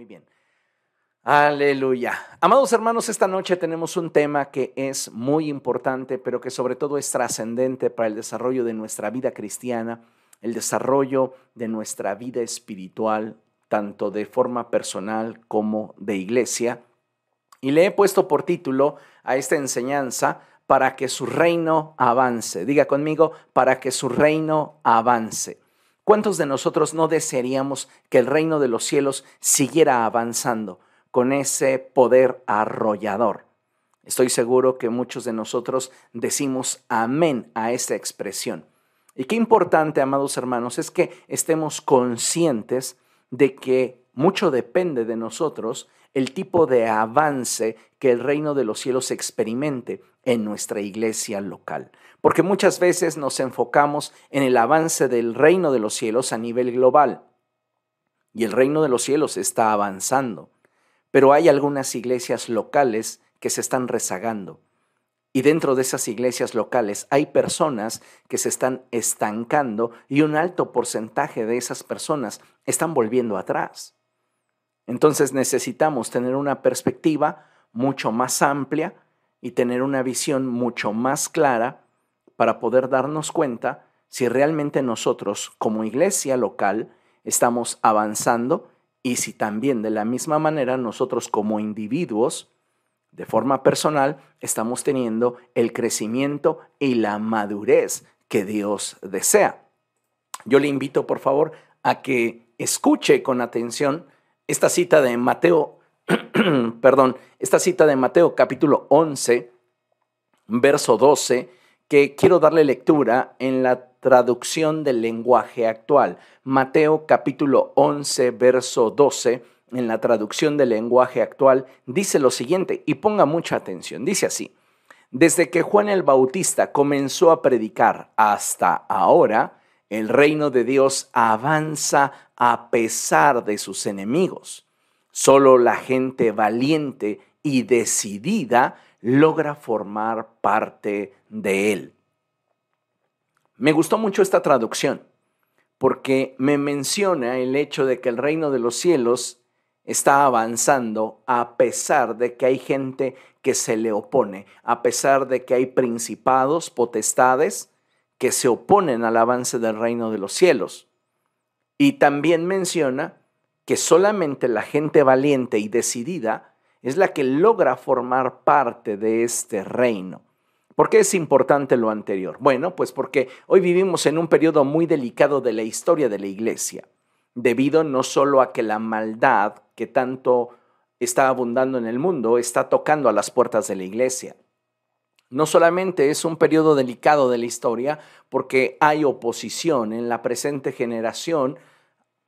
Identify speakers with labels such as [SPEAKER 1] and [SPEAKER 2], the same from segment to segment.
[SPEAKER 1] Muy bien. Aleluya. Amados hermanos, esta noche tenemos un tema que es muy importante, pero que sobre todo es trascendente para el desarrollo de nuestra vida cristiana, el desarrollo de nuestra vida espiritual, tanto de forma personal como de iglesia. Y le he puesto por título a esta enseñanza, para que su reino avance. Diga conmigo, para que su reino avance. ¿Cuántos de nosotros no desearíamos que el reino de los cielos siguiera avanzando con ese poder arrollador? Estoy seguro que muchos de nosotros decimos amén a esta expresión. Y qué importante, amados hermanos, es que estemos conscientes de que mucho depende de nosotros el tipo de avance que el reino de los cielos experimente en nuestra iglesia local. Porque muchas veces nos enfocamos en el avance del reino de los cielos a nivel global. Y el reino de los cielos está avanzando. Pero hay algunas iglesias locales que se están rezagando. Y dentro de esas iglesias locales hay personas que se están estancando y un alto porcentaje de esas personas están volviendo atrás. Entonces necesitamos tener una perspectiva mucho más amplia y tener una visión mucho más clara para poder darnos cuenta si realmente nosotros como iglesia local estamos avanzando y si también de la misma manera nosotros como individuos, de forma personal, estamos teniendo el crecimiento y la madurez que Dios desea. Yo le invito, por favor, a que escuche con atención esta cita de Mateo, perdón, esta cita de Mateo capítulo 11, verso 12, que quiero darle lectura en la traducción del lenguaje actual. Mateo capítulo 11, verso 12, en la traducción del lenguaje actual, dice lo siguiente, y ponga mucha atención, dice así, desde que Juan el Bautista comenzó a predicar hasta ahora, el reino de Dios avanza a pesar de sus enemigos. Solo la gente valiente y decidida logra formar parte de él. Me gustó mucho esta traducción porque me menciona el hecho de que el reino de los cielos está avanzando a pesar de que hay gente que se le opone, a pesar de que hay principados, potestades, que se oponen al avance del reino de los cielos. Y también menciona que solamente la gente valiente y decidida es la que logra formar parte de este reino. ¿Por qué es importante lo anterior? Bueno, pues porque hoy vivimos en un periodo muy delicado de la historia de la iglesia, debido no solo a que la maldad que tanto está abundando en el mundo está tocando a las puertas de la iglesia, no solamente es un periodo delicado de la historia porque hay oposición en la presente generación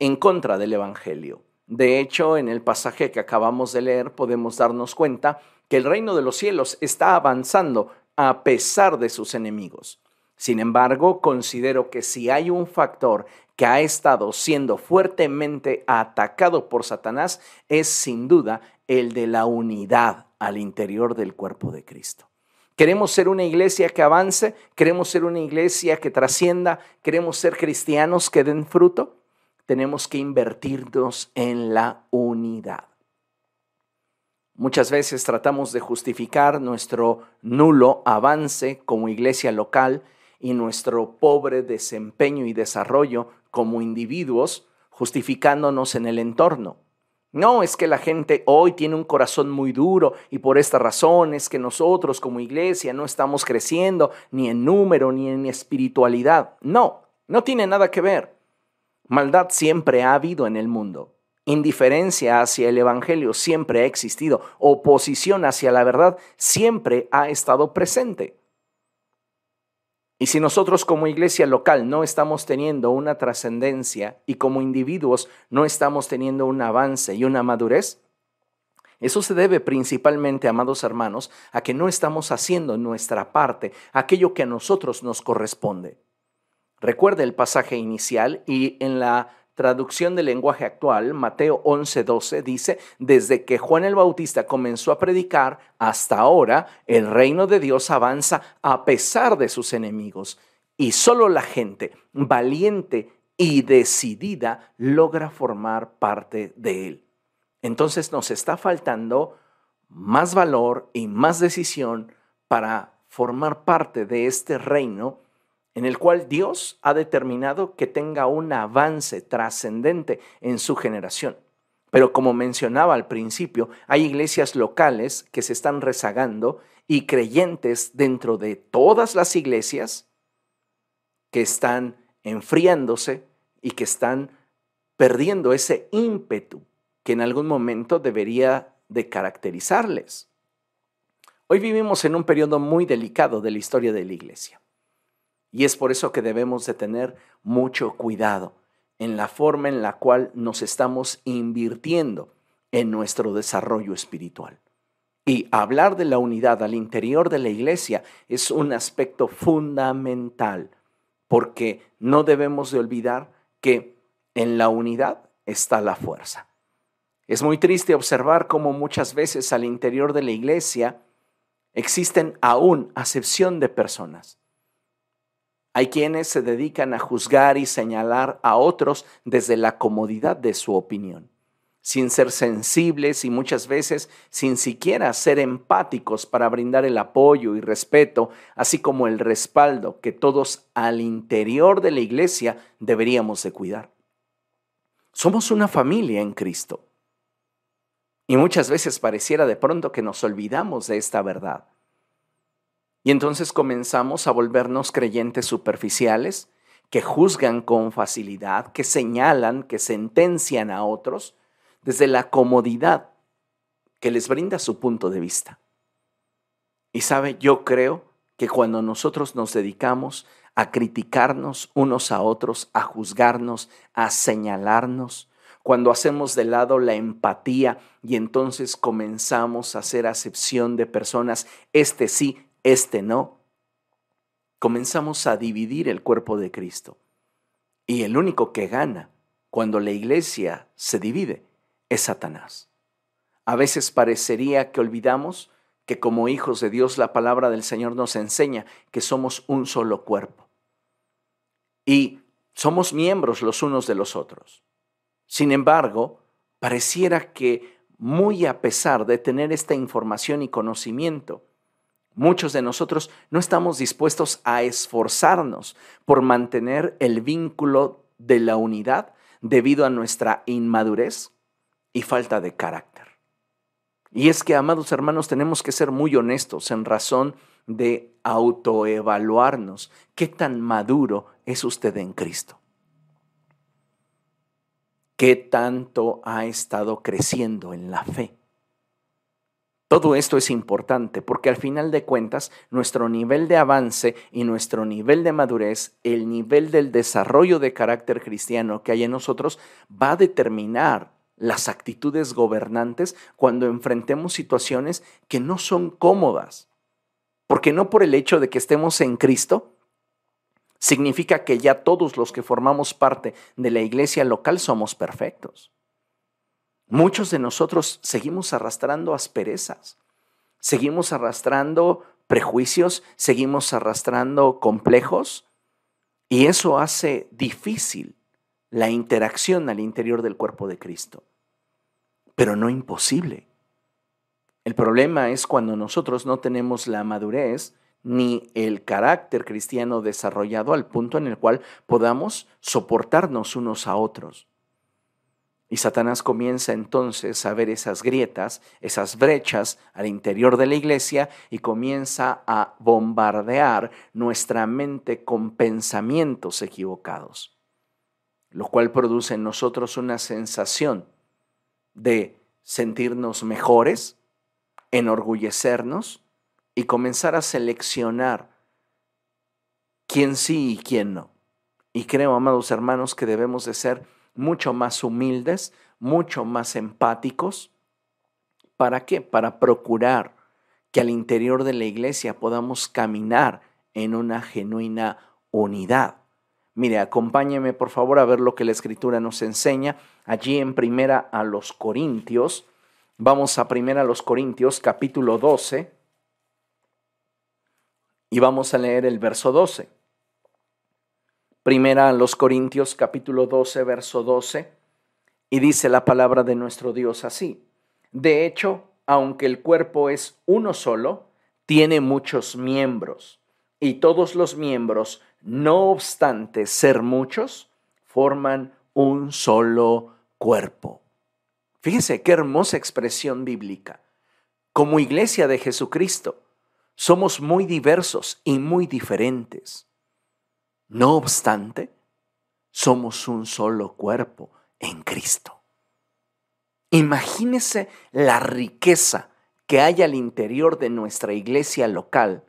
[SPEAKER 1] en contra del Evangelio. De hecho, en el pasaje que acabamos de leer podemos darnos cuenta que el reino de los cielos está avanzando a pesar de sus enemigos. Sin embargo, considero que si hay un factor que ha estado siendo fuertemente atacado por Satanás, es sin duda el de la unidad al interior del cuerpo de Cristo. Queremos ser una iglesia que avance, queremos ser una iglesia que trascienda, queremos ser cristianos que den fruto. Tenemos que invertirnos en la unidad. Muchas veces tratamos de justificar nuestro nulo avance como iglesia local y nuestro pobre desempeño y desarrollo como individuos justificándonos en el entorno. No, es que la gente hoy tiene un corazón muy duro y por esta razón es que nosotros como iglesia no estamos creciendo ni en número ni en espiritualidad. No, no tiene nada que ver. Maldad siempre ha habido en el mundo. Indiferencia hacia el Evangelio siempre ha existido. Oposición hacia la verdad siempre ha estado presente. Y si nosotros como iglesia local no estamos teniendo una trascendencia y como individuos no estamos teniendo un avance y una madurez, eso se debe principalmente, amados hermanos, a que no estamos haciendo nuestra parte, aquello que a nosotros nos corresponde. Recuerde el pasaje inicial y en la traducción del lenguaje actual, Mateo 11:12 dice, desde que Juan el Bautista comenzó a predicar hasta ahora, el reino de Dios avanza a pesar de sus enemigos. Y solo la gente valiente y decidida logra formar parte de él. entonces nos está faltando más valor y más decisión para formar parte de este reino en el cual Dios ha determinado que tenga un avance trascendente en su generación. Pero como mencionaba al principio, hay iglesias locales que se están rezagando y creyentes dentro de todas las iglesias que están enfriándose y que están perdiendo ese ímpetu que en algún momento debería de caracterizarles. Hoy vivimos en un periodo muy delicado de la historia de la iglesia. Y es por eso que debemos de tener mucho cuidado en la forma en la cual nos estamos invirtiendo en nuestro desarrollo espiritual. Y hablar de la unidad al interior de la iglesia es un aspecto fundamental, porque no debemos de olvidar que en la unidad está la fuerza. Es muy triste observar cómo muchas veces al interior de la iglesia existen aún acepción de personas. Hay quienes se dedican a juzgar y señalar a otros desde la comodidad de su opinión, sin ser sensibles y muchas veces sin siquiera ser empáticos para brindar el apoyo y respeto, así como el respaldo que todos al interior de la iglesia deberíamos de cuidar. Somos una familia en Cristo. Y muchas veces pareciera de pronto que nos olvidamos de esta verdad. Y entonces comenzamos a volvernos creyentes superficiales que juzgan con facilidad, que señalan, que sentencian a otros desde la comodidad que les brinda su punto de vista. Y sabe, yo creo que cuando nosotros nos dedicamos a criticarnos unos a otros, a juzgarnos, a señalarnos, cuando hacemos de lado la empatía y entonces comenzamos a hacer acepción de personas, este sí, este no, comenzamos a dividir el cuerpo de Cristo. Y el único que gana cuando la iglesia se divide es Satanás. A veces parecería que olvidamos que como hijos de Dios la palabra del Señor nos enseña que somos un solo cuerpo. Y somos miembros los unos de los otros. Sin embargo, pareciera que muy a pesar de tener esta información y conocimiento, Muchos de nosotros no estamos dispuestos a esforzarnos por mantener el vínculo de la unidad debido a nuestra inmadurez y falta de carácter. Y es que, amados hermanos, tenemos que ser muy honestos en razón de autoevaluarnos. ¿Qué tan maduro es usted en Cristo? ¿Qué tanto ha estado creciendo en la fe? Todo esto es importante porque al final de cuentas nuestro nivel de avance y nuestro nivel de madurez, el nivel del desarrollo de carácter cristiano que hay en nosotros va a determinar las actitudes gobernantes cuando enfrentemos situaciones que no son cómodas. Porque no por el hecho de que estemos en Cristo, significa que ya todos los que formamos parte de la iglesia local somos perfectos. Muchos de nosotros seguimos arrastrando asperezas, seguimos arrastrando prejuicios, seguimos arrastrando complejos y eso hace difícil la interacción al interior del cuerpo de Cristo, pero no imposible. El problema es cuando nosotros no tenemos la madurez ni el carácter cristiano desarrollado al punto en el cual podamos soportarnos unos a otros. Y Satanás comienza entonces a ver esas grietas, esas brechas al interior de la iglesia y comienza a bombardear nuestra mente con pensamientos equivocados, lo cual produce en nosotros una sensación de sentirnos mejores, enorgullecernos y comenzar a seleccionar quién sí y quién no. Y creo, amados hermanos, que debemos de ser mucho más humildes, mucho más empáticos. ¿Para qué? Para procurar que al interior de la iglesia podamos caminar en una genuina unidad. Mire, acompáñeme por favor a ver lo que la escritura nos enseña allí en primera a los Corintios. Vamos a primera a los Corintios capítulo 12 y vamos a leer el verso 12. Primera a los Corintios capítulo 12, verso 12. Y dice la palabra de nuestro Dios así. De hecho, aunque el cuerpo es uno solo, tiene muchos miembros. Y todos los miembros, no obstante ser muchos, forman un solo cuerpo. Fíjese qué hermosa expresión bíblica. Como iglesia de Jesucristo, somos muy diversos y muy diferentes. No obstante, somos un solo cuerpo en Cristo. Imagínese la riqueza que hay al interior de nuestra iglesia local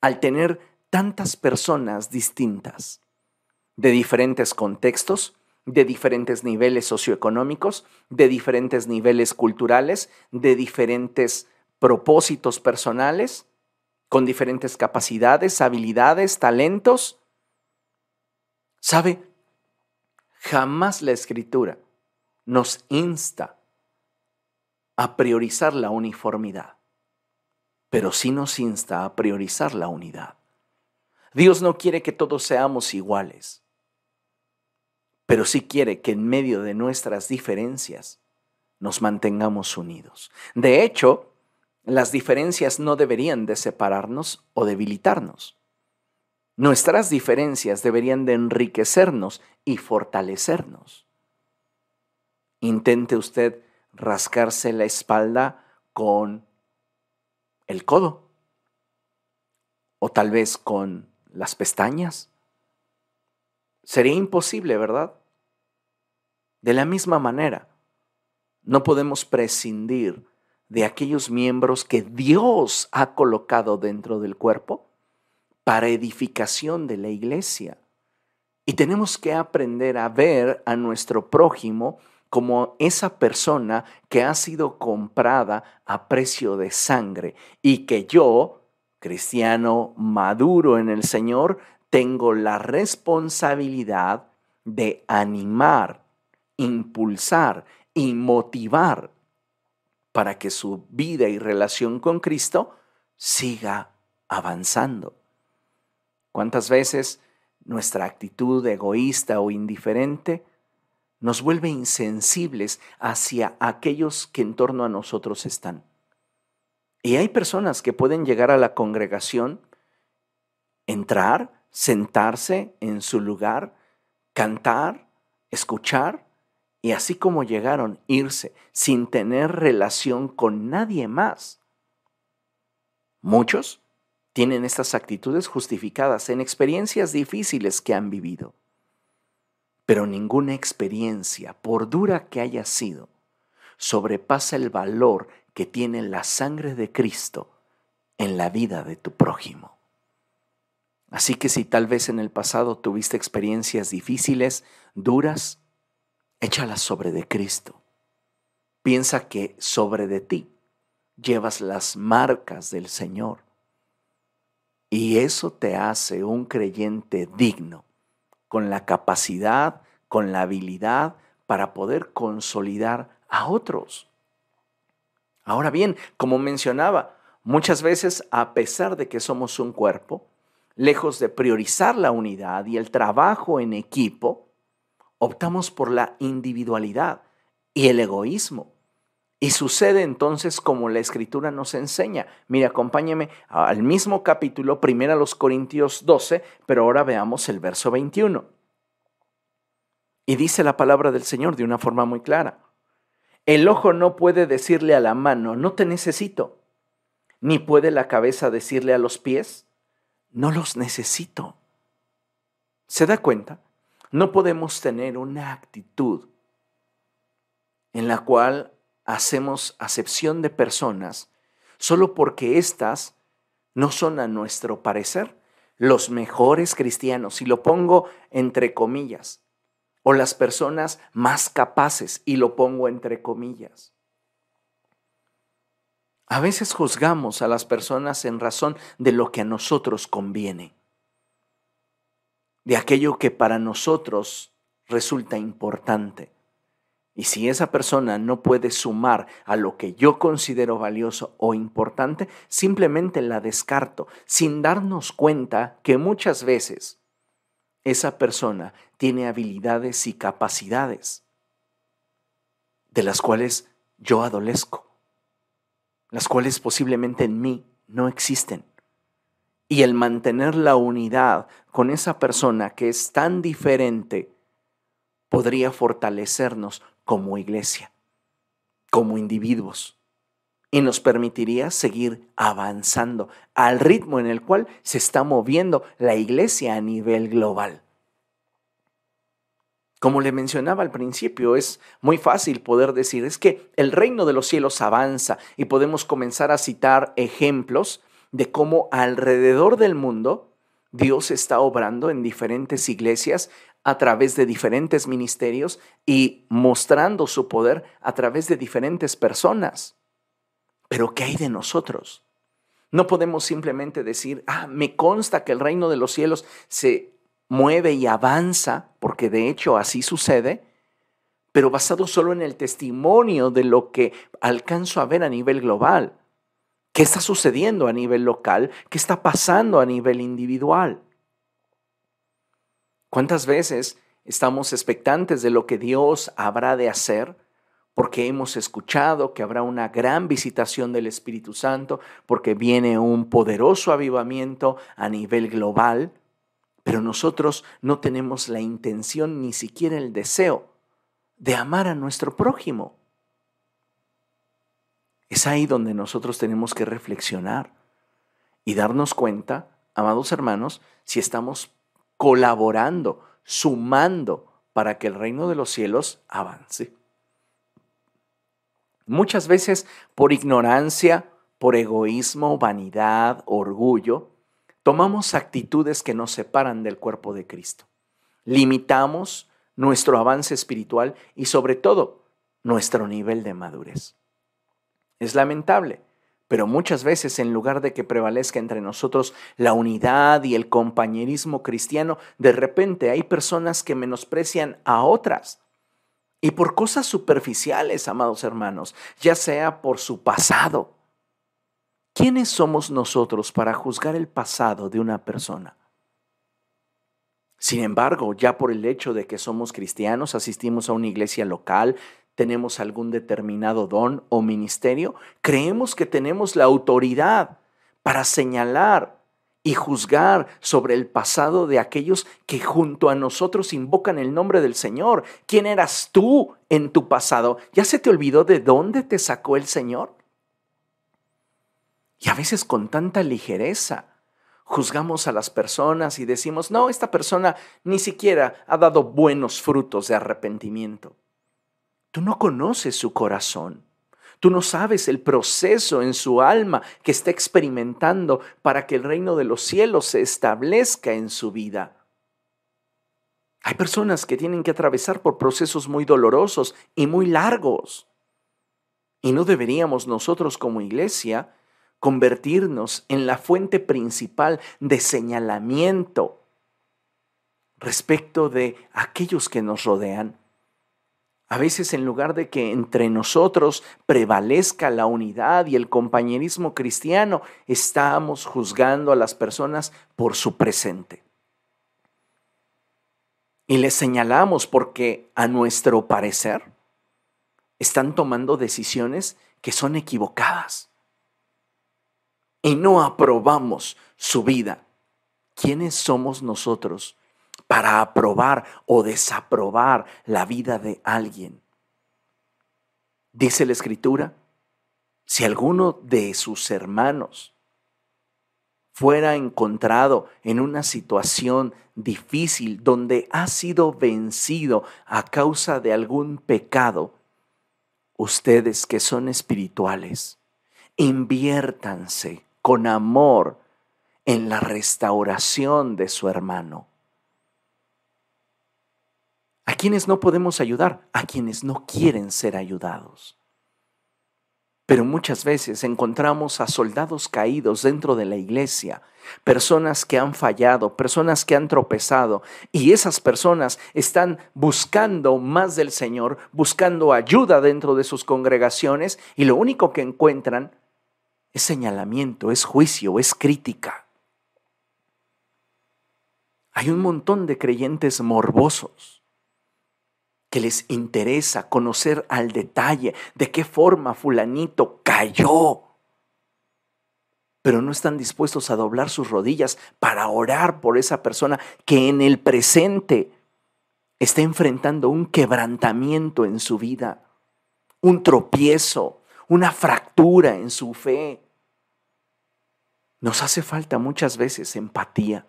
[SPEAKER 1] al tener tantas personas distintas, de diferentes contextos, de diferentes niveles socioeconómicos, de diferentes niveles culturales, de diferentes propósitos personales, con diferentes capacidades, habilidades, talentos. ¿Sabe? Jamás la escritura nos insta a priorizar la uniformidad, pero sí nos insta a priorizar la unidad. Dios no quiere que todos seamos iguales, pero sí quiere que en medio de nuestras diferencias nos mantengamos unidos. De hecho, las diferencias no deberían de separarnos o debilitarnos. Nuestras diferencias deberían de enriquecernos y fortalecernos. Intente usted rascarse la espalda con el codo o tal vez con las pestañas. Sería imposible, ¿verdad? De la misma manera, no podemos prescindir de aquellos miembros que Dios ha colocado dentro del cuerpo para edificación de la iglesia. Y tenemos que aprender a ver a nuestro prójimo como esa persona que ha sido comprada a precio de sangre y que yo, cristiano maduro en el Señor, tengo la responsabilidad de animar, impulsar y motivar para que su vida y relación con Cristo siga avanzando. ¿Cuántas veces nuestra actitud egoísta o indiferente nos vuelve insensibles hacia aquellos que en torno a nosotros están? Y hay personas que pueden llegar a la congregación, entrar, sentarse en su lugar, cantar, escuchar, y así como llegaron, irse sin tener relación con nadie más. Muchos tienen estas actitudes justificadas en experiencias difíciles que han vivido. Pero ninguna experiencia, por dura que haya sido, sobrepasa el valor que tiene la sangre de Cristo en la vida de tu prójimo. Así que si tal vez en el pasado tuviste experiencias difíciles, duras, échalas sobre de Cristo. Piensa que sobre de ti llevas las marcas del Señor y eso te hace un creyente digno, con la capacidad, con la habilidad para poder consolidar a otros. Ahora bien, como mencionaba, muchas veces a pesar de que somos un cuerpo, lejos de priorizar la unidad y el trabajo en equipo, optamos por la individualidad y el egoísmo. Y sucede entonces como la escritura nos enseña. Mire, acompáñeme al mismo capítulo, primero a los Corintios 12, pero ahora veamos el verso 21. Y dice la palabra del Señor de una forma muy clara. El ojo no puede decirle a la mano, no te necesito. Ni puede la cabeza decirle a los pies, no los necesito. ¿Se da cuenta? No podemos tener una actitud en la cual hacemos acepción de personas solo porque éstas no son a nuestro parecer los mejores cristianos, y lo pongo entre comillas, o las personas más capaces, y lo pongo entre comillas. A veces juzgamos a las personas en razón de lo que a nosotros conviene, de aquello que para nosotros resulta importante. Y si esa persona no puede sumar a lo que yo considero valioso o importante, simplemente la descarto, sin darnos cuenta que muchas veces esa persona tiene habilidades y capacidades de las cuales yo adolezco, las cuales posiblemente en mí no existen. Y el mantener la unidad con esa persona que es tan diferente podría fortalecernos como iglesia, como individuos, y nos permitiría seguir avanzando al ritmo en el cual se está moviendo la iglesia a nivel global. Como le mencionaba al principio, es muy fácil poder decir, es que el reino de los cielos avanza y podemos comenzar a citar ejemplos de cómo alrededor del mundo Dios está obrando en diferentes iglesias a través de diferentes ministerios y mostrando su poder a través de diferentes personas. Pero ¿qué hay de nosotros? No podemos simplemente decir, ah, me consta que el reino de los cielos se mueve y avanza, porque de hecho así sucede, pero basado solo en el testimonio de lo que alcanzo a ver a nivel global. ¿Qué está sucediendo a nivel local? ¿Qué está pasando a nivel individual? ¿Cuántas veces estamos expectantes de lo que Dios habrá de hacer? Porque hemos escuchado que habrá una gran visitación del Espíritu Santo, porque viene un poderoso avivamiento a nivel global, pero nosotros no tenemos la intención ni siquiera el deseo de amar a nuestro prójimo. Es ahí donde nosotros tenemos que reflexionar y darnos cuenta, amados hermanos, si estamos colaborando, sumando para que el reino de los cielos avance. Muchas veces por ignorancia, por egoísmo, vanidad, orgullo, tomamos actitudes que nos separan del cuerpo de Cristo. Limitamos nuestro avance espiritual y sobre todo nuestro nivel de madurez. Es lamentable, pero muchas veces en lugar de que prevalezca entre nosotros la unidad y el compañerismo cristiano, de repente hay personas que menosprecian a otras. Y por cosas superficiales, amados hermanos, ya sea por su pasado, ¿Quiénes somos nosotros para juzgar el pasado de una persona? Sin embargo, ya por el hecho de que somos cristianos, asistimos a una iglesia local, tenemos algún determinado don o ministerio, creemos que tenemos la autoridad para señalar y juzgar sobre el pasado de aquellos que junto a nosotros invocan el nombre del Señor. ¿Quién eras tú en tu pasado? ¿Ya se te olvidó de dónde te sacó el Señor? Y a veces con tanta ligereza juzgamos a las personas y decimos, no, esta persona ni siquiera ha dado buenos frutos de arrepentimiento. Tú no conoces su corazón. Tú no sabes el proceso en su alma que está experimentando para que el reino de los cielos se establezca en su vida. Hay personas que tienen que atravesar por procesos muy dolorosos y muy largos. Y no deberíamos nosotros como iglesia convertirnos en la fuente principal de señalamiento respecto de aquellos que nos rodean. A veces en lugar de que entre nosotros prevalezca la unidad y el compañerismo cristiano, estamos juzgando a las personas por su presente. Y les señalamos porque a nuestro parecer están tomando decisiones que son equivocadas y no aprobamos su vida, ¿quiénes somos nosotros para aprobar o desaprobar la vida de alguien? Dice la escritura, si alguno de sus hermanos fuera encontrado en una situación difícil donde ha sido vencido a causa de algún pecado, ustedes que son espirituales, inviértanse con amor en la restauración de su hermano. ¿A quienes no podemos ayudar? A quienes no quieren ser ayudados. Pero muchas veces encontramos a soldados caídos dentro de la iglesia, personas que han fallado, personas que han tropezado, y esas personas están buscando más del Señor, buscando ayuda dentro de sus congregaciones, y lo único que encuentran es señalamiento, es juicio, es crítica. Hay un montón de creyentes morbosos que les interesa conocer al detalle de qué forma fulanito cayó, pero no están dispuestos a doblar sus rodillas para orar por esa persona que en el presente está enfrentando un quebrantamiento en su vida, un tropiezo, una fractura en su fe. Nos hace falta muchas veces empatía.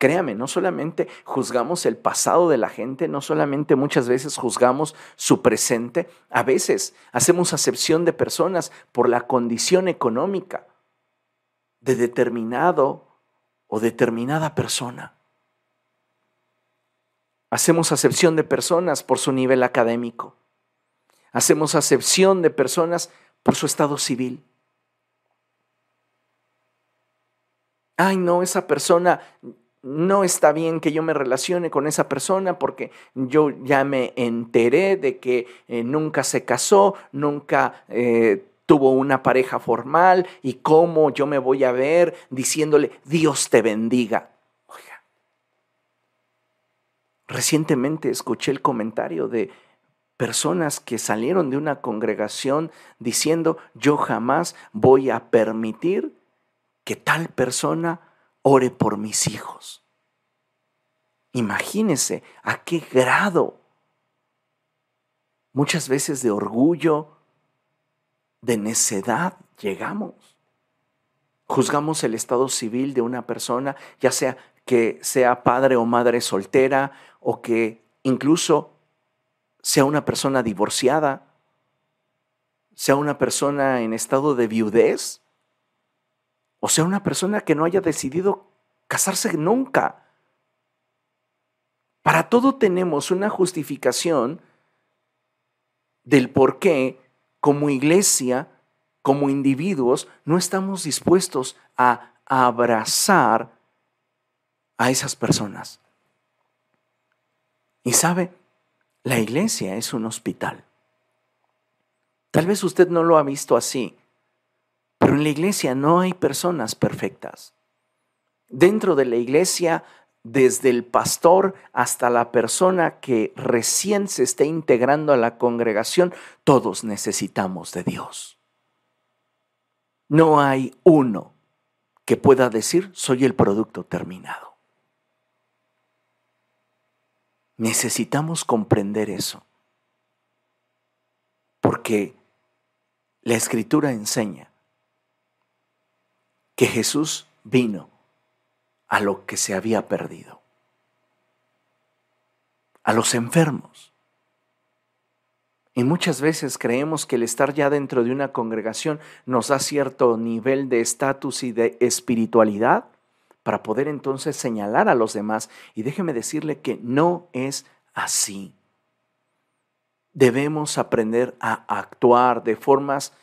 [SPEAKER 1] Créame, no solamente juzgamos el pasado de la gente, no solamente muchas veces juzgamos su presente, a veces hacemos acepción de personas por la condición económica de determinado o determinada persona. Hacemos acepción de personas por su nivel académico. Hacemos acepción de personas por su estado civil. Ay, no, esa persona no está bien que yo me relacione con esa persona porque yo ya me enteré de que eh, nunca se casó, nunca eh, tuvo una pareja formal y cómo yo me voy a ver diciéndole Dios te bendiga. Oiga, recientemente escuché el comentario de personas que salieron de una congregación diciendo yo jamás voy a permitir que tal persona ore por mis hijos. Imagínese a qué grado muchas veces de orgullo, de necedad llegamos. Juzgamos el estado civil de una persona, ya sea que sea padre o madre soltera o que incluso sea una persona divorciada, sea una persona en estado de viudez o sea, una persona que no haya decidido casarse nunca. Para todo tenemos una justificación del por qué como iglesia, como individuos, no estamos dispuestos a abrazar a esas personas. Y sabe, la iglesia es un hospital. Tal vez usted no lo ha visto así, pero en la iglesia no hay personas perfectas. Dentro de la iglesia, desde el pastor hasta la persona que recién se esté integrando a la congregación, todos necesitamos de Dios. No hay uno que pueda decir, soy el producto terminado. Necesitamos comprender eso, porque la escritura enseña que Jesús vino a lo que se había perdido, a los enfermos. Y muchas veces creemos que el estar ya dentro de una congregación nos da cierto nivel de estatus y de espiritualidad para poder entonces señalar a los demás. Y déjeme decirle que no es así. Debemos aprender a actuar de formas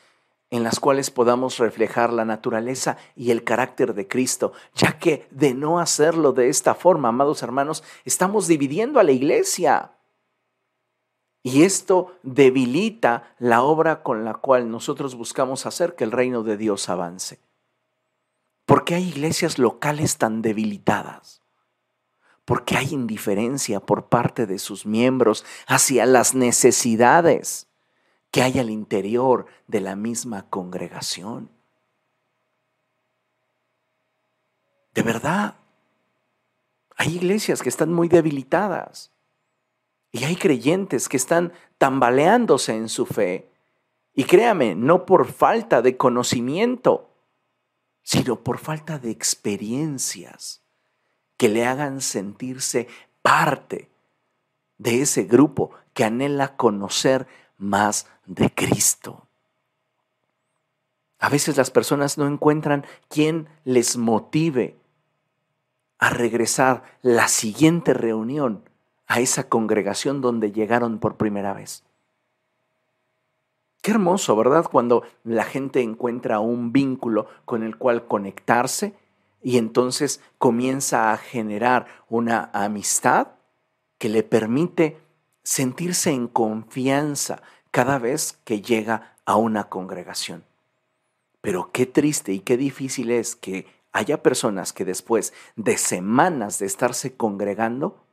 [SPEAKER 1] en las cuales podamos reflejar la naturaleza y el carácter de Cristo, ya que de no hacerlo de esta forma, amados hermanos, estamos dividiendo a la iglesia. Y esto debilita la obra con la cual nosotros buscamos hacer que el reino de Dios avance. ¿Por qué hay iglesias locales tan debilitadas? Porque hay indiferencia por parte de sus miembros hacia las necesidades que hay al interior de la misma congregación. De verdad, hay iglesias que están muy debilitadas y hay creyentes que están tambaleándose en su fe. Y créame, no por falta de conocimiento, sino por falta de experiencias que le hagan sentirse parte de ese grupo que anhela conocer más de Cristo. A veces las personas no encuentran quien les motive a regresar la siguiente reunión a esa congregación donde llegaron por primera vez. Qué hermoso, ¿verdad? Cuando la gente encuentra un vínculo con el cual conectarse y entonces comienza a generar una amistad que le permite sentirse en confianza cada vez que llega a una congregación. Pero qué triste y qué difícil es que haya personas que después de semanas de estarse congregando,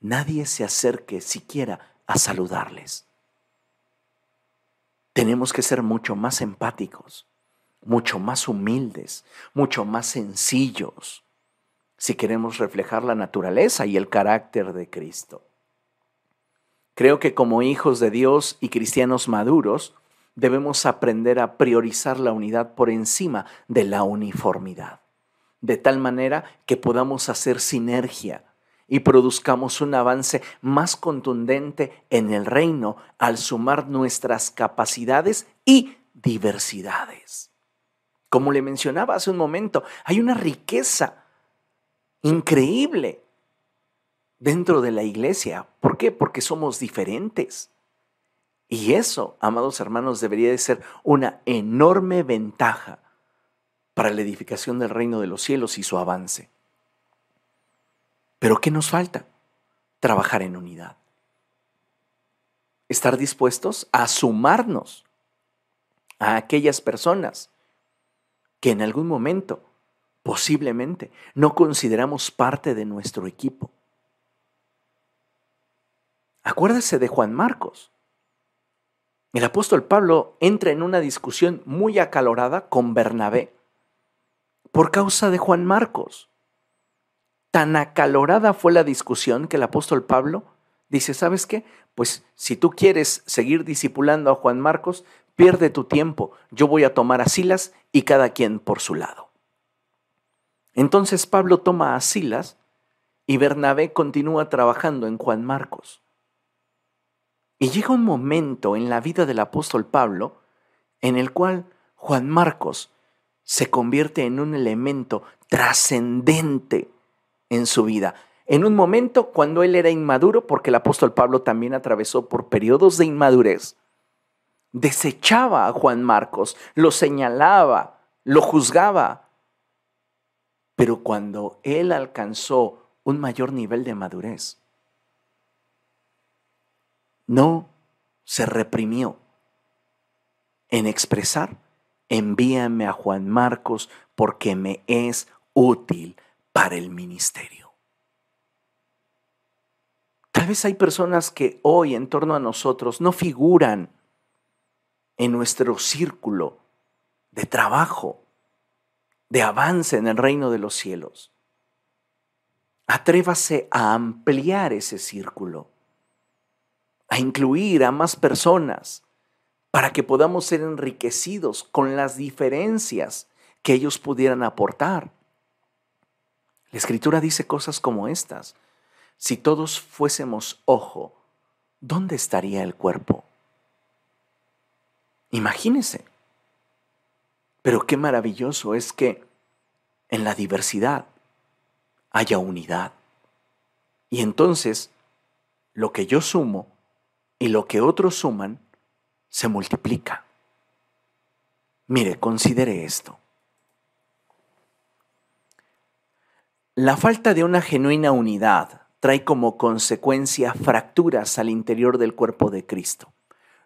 [SPEAKER 1] nadie se acerque siquiera a saludarles. Tenemos que ser mucho más empáticos, mucho más humildes, mucho más sencillos, si queremos reflejar la naturaleza y el carácter de Cristo. Creo que como hijos de Dios y cristianos maduros, debemos aprender a priorizar la unidad por encima de la uniformidad, de tal manera que podamos hacer sinergia y produzcamos un avance más contundente en el reino al sumar nuestras capacidades y diversidades. Como le mencionaba hace un momento, hay una riqueza increíble dentro de la iglesia. ¿Por qué? Porque somos diferentes. Y eso, amados hermanos, debería de ser una enorme ventaja para la edificación del reino de los cielos y su avance. Pero ¿qué nos falta? Trabajar en unidad. Estar dispuestos a sumarnos a aquellas personas que en algún momento, posiblemente, no consideramos parte de nuestro equipo. Acuérdese de Juan Marcos. El apóstol Pablo entra en una discusión muy acalorada con Bernabé por causa de Juan Marcos. Tan acalorada fue la discusión que el apóstol Pablo dice, ¿sabes qué? Pues si tú quieres seguir discipulando a Juan Marcos, pierde tu tiempo. Yo voy a tomar a Silas y cada quien por su lado. Entonces Pablo toma a Silas y Bernabé continúa trabajando en Juan Marcos. Y llega un momento en la vida del apóstol Pablo en el cual Juan Marcos se convierte en un elemento trascendente en su vida. En un momento cuando él era inmaduro, porque el apóstol Pablo también atravesó por periodos de inmadurez, desechaba a Juan Marcos, lo señalaba, lo juzgaba. Pero cuando él alcanzó un mayor nivel de madurez, no se reprimió en expresar, envíame a Juan Marcos porque me es útil para el ministerio. Tal vez hay personas que hoy en torno a nosotros no figuran en nuestro círculo de trabajo, de avance en el reino de los cielos. Atrévase a ampliar ese círculo, a incluir a más personas para que podamos ser enriquecidos con las diferencias que ellos pudieran aportar. La escritura dice cosas como estas. Si todos fuésemos ojo, ¿dónde estaría el cuerpo? Imagínese. Pero qué maravilloso es que en la diversidad haya unidad. Y entonces, lo que yo sumo y lo que otros suman se multiplica. Mire, considere esto. La falta de una genuina unidad trae como consecuencia fracturas al interior del cuerpo de Cristo,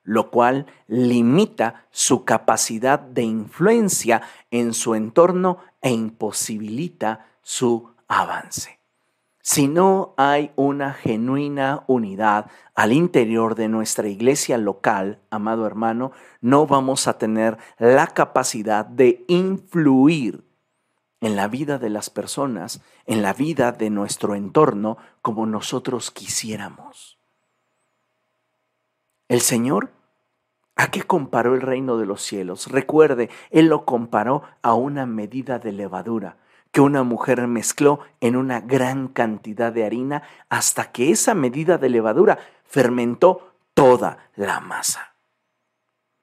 [SPEAKER 1] lo cual limita su capacidad de influencia en su entorno e imposibilita su avance. Si no hay una genuina unidad al interior de nuestra iglesia local, amado hermano, no vamos a tener la capacidad de influir en la vida de las personas, en la vida de nuestro entorno, como nosotros quisiéramos. El Señor, ¿a qué comparó el reino de los cielos? Recuerde, Él lo comparó a una medida de levadura que una mujer mezcló en una gran cantidad de harina hasta que esa medida de levadura fermentó toda la masa.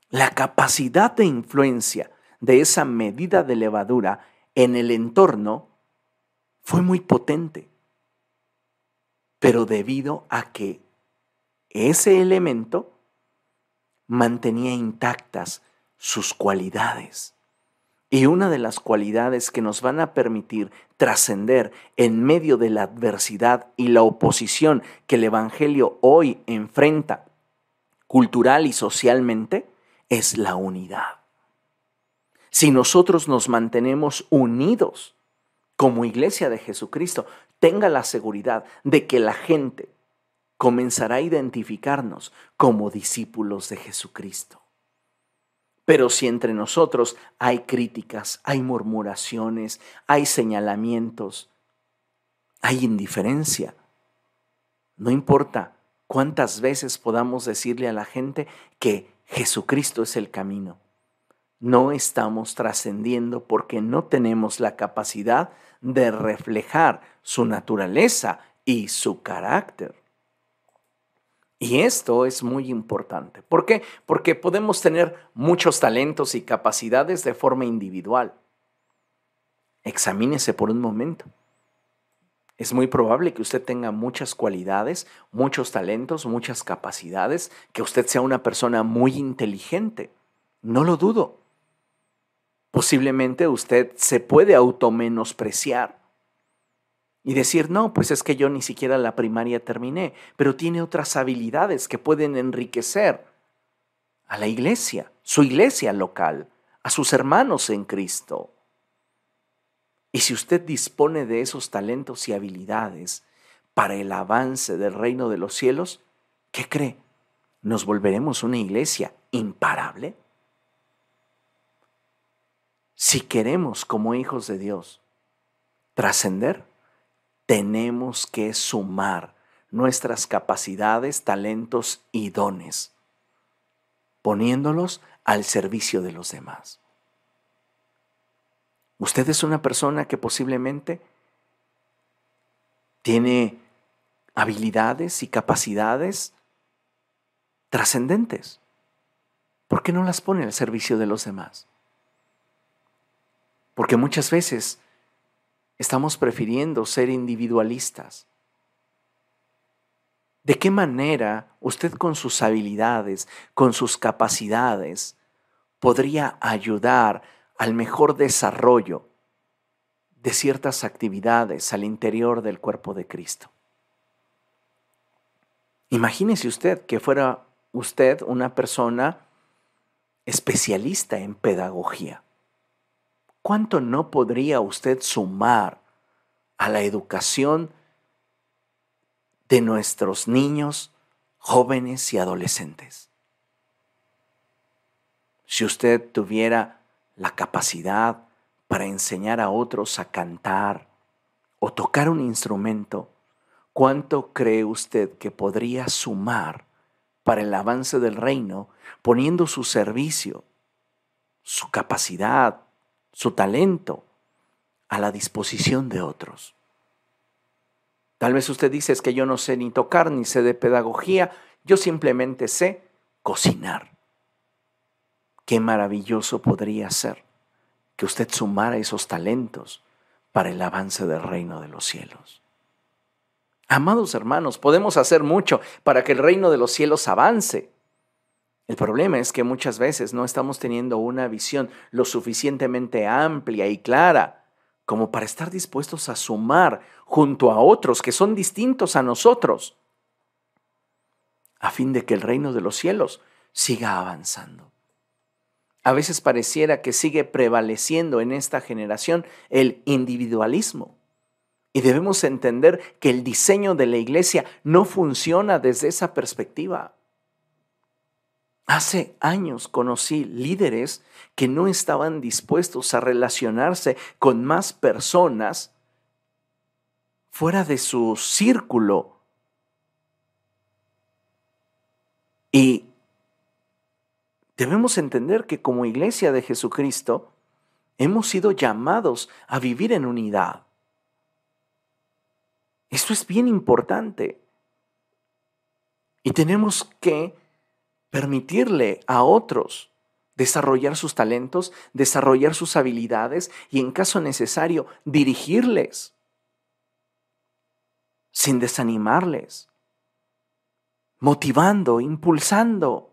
[SPEAKER 1] La capacidad de influencia de esa medida de levadura en el entorno fue muy potente, pero debido a que ese elemento mantenía intactas sus cualidades. Y una de las cualidades que nos van a permitir trascender en medio de la adversidad y la oposición que el Evangelio hoy enfrenta cultural y socialmente es la unidad si nosotros nos mantenemos unidos como iglesia de Jesucristo, tenga la seguridad de que la gente comenzará a identificarnos como discípulos de Jesucristo. Pero si entre nosotros hay críticas, hay murmuraciones, hay señalamientos, hay indiferencia, no importa cuántas veces podamos decirle a la gente que Jesucristo es el camino, no estamos trascendiendo porque no tenemos la capacidad de reflejar su naturaleza y su carácter. Y esto es muy importante. ¿Por qué? Porque podemos tener muchos talentos y capacidades de forma individual. Examínese por un momento. Es muy probable que usted tenga muchas cualidades, muchos talentos, muchas capacidades, que usted sea una persona muy inteligente. No lo dudo. Posiblemente usted se puede automenospreciar y decir, no, pues es que yo ni siquiera la primaria terminé, pero tiene otras habilidades que pueden enriquecer a la iglesia, su iglesia local, a sus hermanos en Cristo. Y si usted dispone de esos talentos y habilidades para el avance del reino de los cielos, ¿qué cree? ¿Nos volveremos una iglesia imparable? Si queremos como hijos de Dios trascender, tenemos que sumar nuestras capacidades, talentos y dones, poniéndolos al servicio de los demás. Usted es una persona que posiblemente tiene habilidades y capacidades trascendentes. ¿Por qué no las pone al servicio de los demás? Porque muchas veces estamos prefiriendo ser individualistas. ¿De qué manera usted con sus habilidades, con sus capacidades, podría ayudar al mejor desarrollo de ciertas actividades al interior del cuerpo de Cristo? Imagínese usted que fuera usted una persona especialista en pedagogía. ¿Cuánto no podría usted sumar a la educación de nuestros niños, jóvenes y adolescentes? Si usted tuviera la capacidad para enseñar a otros a cantar o tocar un instrumento, ¿cuánto cree usted que podría sumar para el avance del reino poniendo su servicio, su capacidad, su talento a la disposición de otros. Tal vez usted dice es que yo no sé ni tocar ni sé de pedagogía, yo simplemente sé cocinar. Qué maravilloso podría ser que usted sumara esos talentos para el avance del reino de los cielos. Amados hermanos, podemos hacer mucho para que el reino de los cielos avance. El problema es que muchas veces no estamos teniendo una visión lo suficientemente amplia y clara como para estar dispuestos a sumar junto a otros que son distintos a nosotros, a fin de que el reino de los cielos siga avanzando. A veces pareciera que sigue prevaleciendo en esta generación el individualismo. Y debemos entender que el diseño de la iglesia no funciona desde esa perspectiva. Hace años conocí líderes que no estaban dispuestos a relacionarse con más personas fuera de su círculo. Y debemos entender que como iglesia de Jesucristo hemos sido llamados a vivir en unidad. Esto es bien importante. Y tenemos que permitirle a otros desarrollar sus talentos, desarrollar sus habilidades y en caso necesario dirigirles sin desanimarles, motivando, impulsando.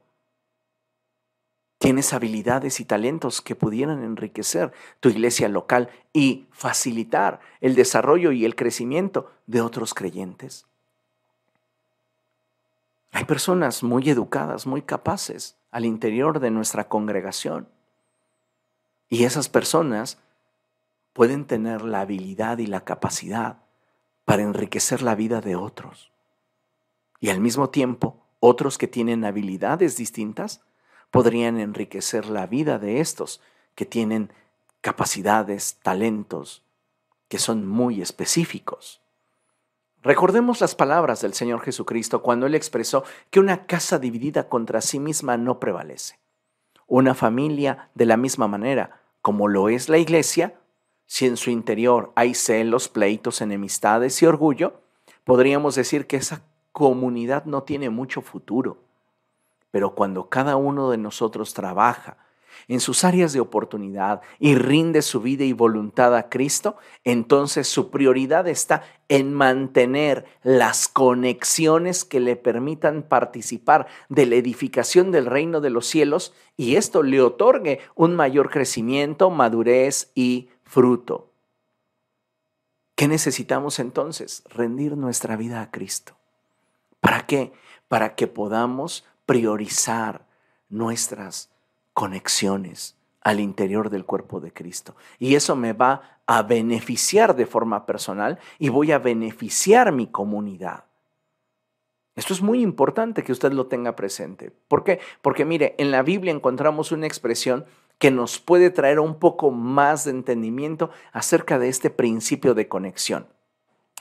[SPEAKER 1] Tienes habilidades y talentos que pudieran enriquecer tu iglesia local y facilitar el desarrollo y el crecimiento de otros creyentes. Hay personas muy educadas, muy capaces al interior de nuestra congregación. Y esas personas pueden tener la habilidad y la capacidad para enriquecer la vida de otros. Y al mismo tiempo, otros que tienen habilidades distintas podrían enriquecer la vida de estos que tienen capacidades, talentos, que son muy específicos. Recordemos las palabras del Señor Jesucristo cuando Él expresó que una casa dividida contra sí misma no prevalece. Una familia, de la misma manera como lo es la iglesia, si en su interior hay celos, pleitos, enemistades y orgullo, podríamos decir que esa comunidad no tiene mucho futuro. Pero cuando cada uno de nosotros trabaja en sus áreas de oportunidad y rinde su vida y voluntad a Cristo, entonces su prioridad está en mantener las conexiones que le permitan participar de la edificación del reino de los cielos y esto le otorgue un mayor crecimiento, madurez y fruto. ¿Qué necesitamos entonces? Rendir nuestra vida a Cristo. ¿Para qué? Para que podamos priorizar nuestras conexiones al interior del cuerpo de Cristo. Y eso me va a beneficiar de forma personal y voy a beneficiar mi comunidad. Esto es muy importante que usted lo tenga presente. ¿Por qué? Porque mire, en la Biblia encontramos una expresión que nos puede traer un poco más de entendimiento acerca de este principio de conexión.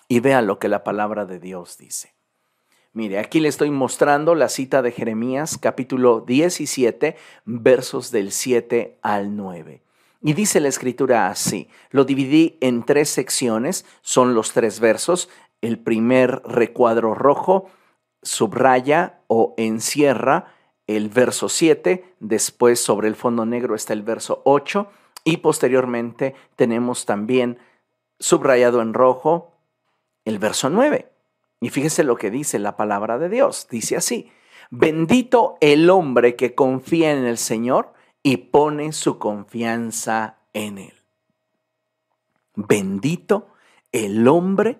[SPEAKER 1] Y vea lo que la palabra de Dios dice. Mire, aquí le estoy mostrando la cita de Jeremías capítulo 17, versos del 7 al 9. Y dice la escritura así, lo dividí en tres secciones, son los tres versos, el primer recuadro rojo subraya o encierra el verso 7, después sobre el fondo negro está el verso 8 y posteriormente tenemos también subrayado en rojo el verso 9. Y fíjese lo que dice la palabra de Dios. Dice así, bendito el hombre que confía en el Señor y pone su confianza en Él. Bendito el hombre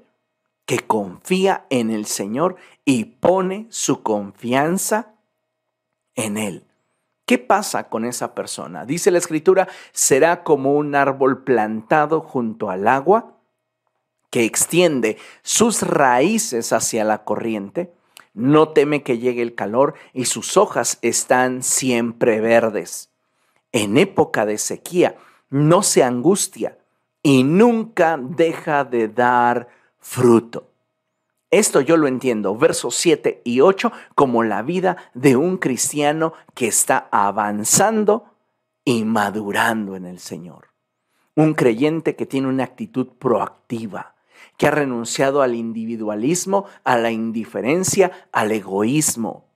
[SPEAKER 1] que confía en el Señor y pone su confianza en Él. ¿Qué pasa con esa persona? Dice la escritura, será como un árbol plantado junto al agua que extiende sus raíces hacia la corriente, no teme que llegue el calor y sus hojas están siempre verdes. En época de sequía no se angustia y nunca deja de dar fruto. Esto yo lo entiendo, versos 7 y 8, como la vida de un cristiano que está avanzando y madurando en el Señor. Un creyente que tiene una actitud proactiva, que ha renunciado al individualismo, a la indiferencia, al egoísmo.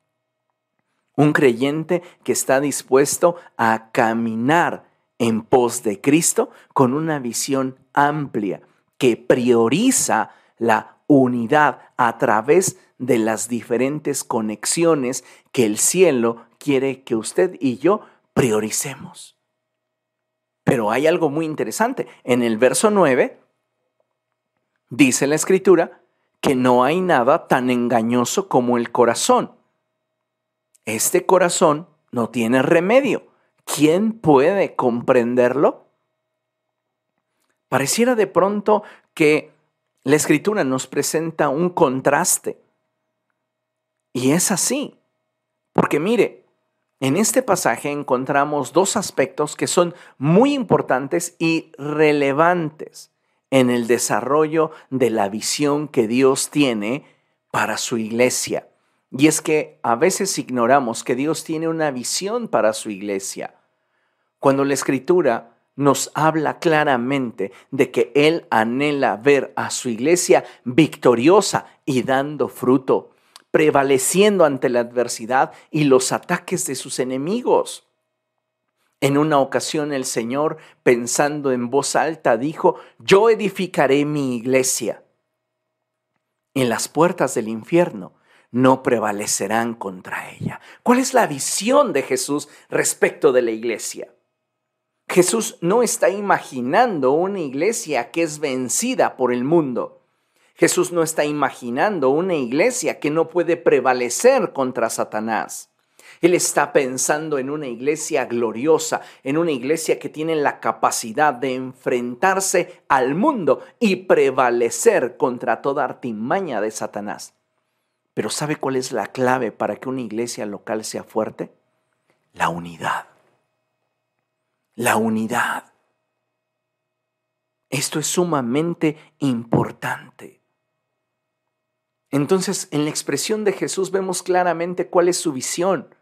[SPEAKER 1] Un creyente que está dispuesto a caminar en pos de Cristo con una visión amplia que prioriza la unidad a través de las diferentes conexiones que el cielo quiere que usted y yo prioricemos. Pero hay algo muy interesante. En el verso 9 Dice la escritura que no hay nada tan engañoso como el corazón. Este corazón no tiene remedio. ¿Quién puede comprenderlo? Pareciera de pronto que la escritura nos presenta un contraste. Y es así. Porque mire, en este pasaje encontramos dos aspectos que son muy importantes y relevantes en el desarrollo de la visión que Dios tiene para su iglesia. Y es que a veces ignoramos que Dios tiene una visión para su iglesia. Cuando la escritura nos habla claramente de que Él anhela ver a su iglesia victoriosa y dando fruto, prevaleciendo ante la adversidad y los ataques de sus enemigos. En una ocasión el Señor, pensando en voz alta, dijo, yo edificaré mi iglesia. En las puertas del infierno no prevalecerán contra ella. ¿Cuál es la visión de Jesús respecto de la iglesia? Jesús no está imaginando una iglesia que es vencida por el mundo. Jesús no está imaginando una iglesia que no puede prevalecer contra Satanás. Él está pensando en una iglesia gloriosa, en una iglesia que tiene la capacidad de enfrentarse al mundo y prevalecer contra toda artimaña de Satanás. Pero ¿sabe cuál es la clave para que una iglesia local sea fuerte? La unidad. La unidad. Esto es sumamente importante. Entonces, en la expresión de Jesús vemos claramente cuál es su visión.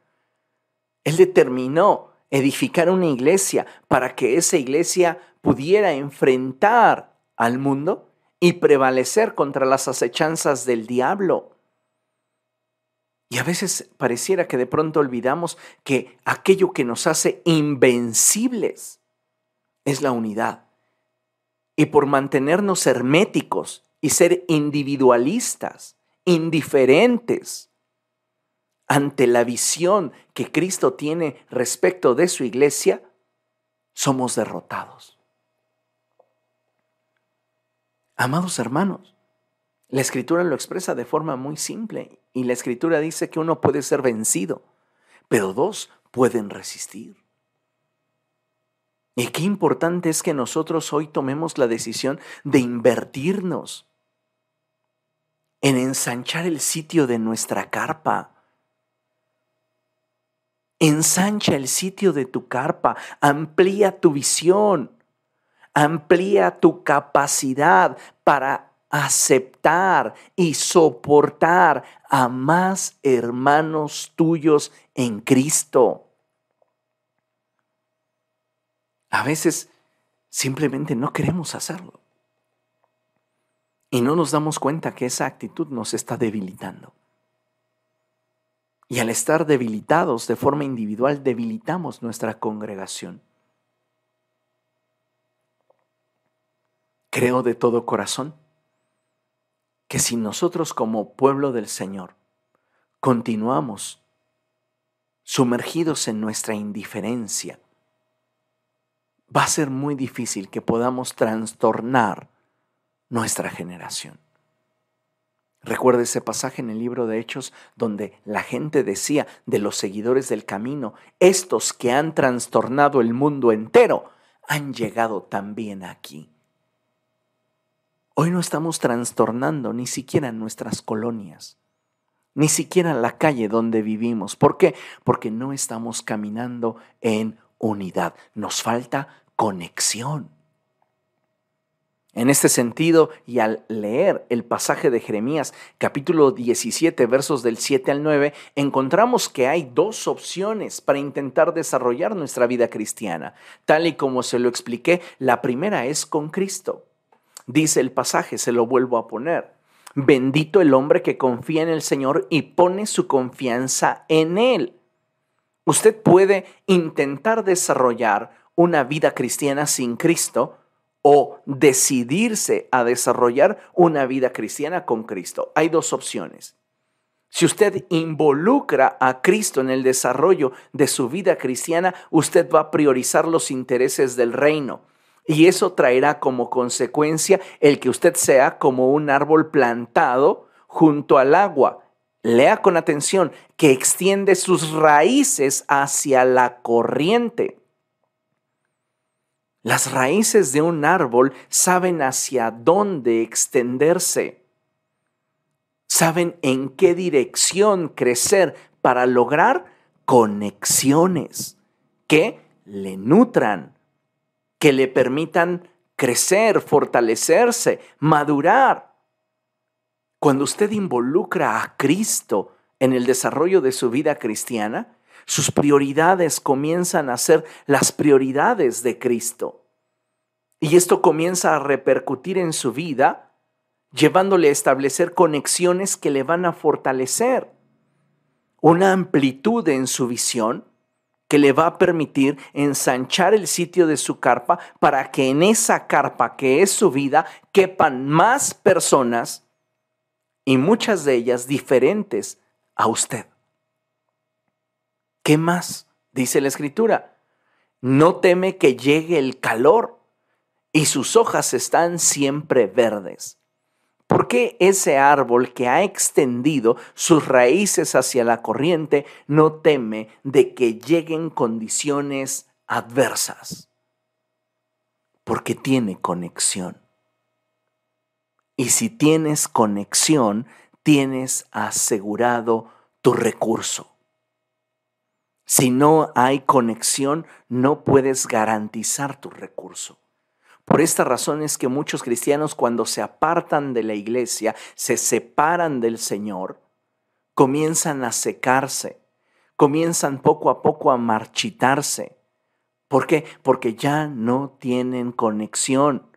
[SPEAKER 1] Él determinó edificar una iglesia para que esa iglesia pudiera enfrentar al mundo y prevalecer contra las acechanzas del diablo. Y a veces pareciera que de pronto olvidamos que aquello que nos hace invencibles es la unidad. Y por mantenernos herméticos y ser individualistas, indiferentes ante la visión que Cristo tiene respecto de su iglesia, somos derrotados. Amados hermanos, la escritura lo expresa de forma muy simple y la escritura dice que uno puede ser vencido, pero dos pueden resistir. Y qué importante es que nosotros hoy tomemos la decisión de invertirnos en ensanchar el sitio de nuestra carpa. Ensancha el sitio de tu carpa, amplía tu visión, amplía tu capacidad para aceptar y soportar a más hermanos tuyos en Cristo. A veces simplemente no queremos hacerlo. Y no nos damos cuenta que esa actitud nos está debilitando. Y al estar debilitados de forma individual, debilitamos nuestra congregación. Creo de todo corazón que si nosotros como pueblo del Señor continuamos sumergidos en nuestra indiferencia, va a ser muy difícil que podamos trastornar nuestra generación. Recuerda ese pasaje en el libro de Hechos donde la gente decía de los seguidores del camino, estos que han trastornado el mundo entero han llegado también aquí. Hoy no estamos trastornando ni siquiera nuestras colonias, ni siquiera la calle donde vivimos. ¿Por qué? Porque no estamos caminando en unidad. Nos falta conexión. En este sentido, y al leer el pasaje de Jeremías capítulo 17 versos del 7 al 9, encontramos que hay dos opciones para intentar desarrollar nuestra vida cristiana. Tal y como se lo expliqué, la primera es con Cristo. Dice el pasaje, se lo vuelvo a poner. Bendito el hombre que confía en el Señor y pone su confianza en Él. Usted puede intentar desarrollar una vida cristiana sin Cristo, o decidirse a desarrollar una vida cristiana con Cristo. Hay dos opciones. Si usted involucra a Cristo en el desarrollo de su vida cristiana, usted va a priorizar los intereses del reino. Y eso traerá como consecuencia el que usted sea como un árbol plantado junto al agua. Lea con atención, que extiende sus raíces hacia la corriente. Las raíces de un árbol saben hacia dónde extenderse, saben en qué dirección crecer para lograr conexiones que le nutran, que le permitan crecer, fortalecerse, madurar. Cuando usted involucra a Cristo en el desarrollo de su vida cristiana, sus prioridades comienzan a ser las prioridades de Cristo. Y esto comienza a repercutir en su vida, llevándole a establecer conexiones que le van a fortalecer, una amplitud en su visión que le va a permitir ensanchar el sitio de su carpa para que en esa carpa que es su vida quepan más personas y muchas de ellas diferentes a usted. ¿Qué más? Dice la escritura. No teme que llegue el calor y sus hojas están siempre verdes. ¿Por qué ese árbol que ha extendido sus raíces hacia la corriente no teme de que lleguen condiciones adversas? Porque tiene conexión. Y si tienes conexión, tienes asegurado tu recurso. Si no hay conexión, no puedes garantizar tu recurso. Por esta razón es que muchos cristianos cuando se apartan de la iglesia, se separan del Señor, comienzan a secarse, comienzan poco a poco a marchitarse. ¿Por qué? Porque ya no tienen conexión.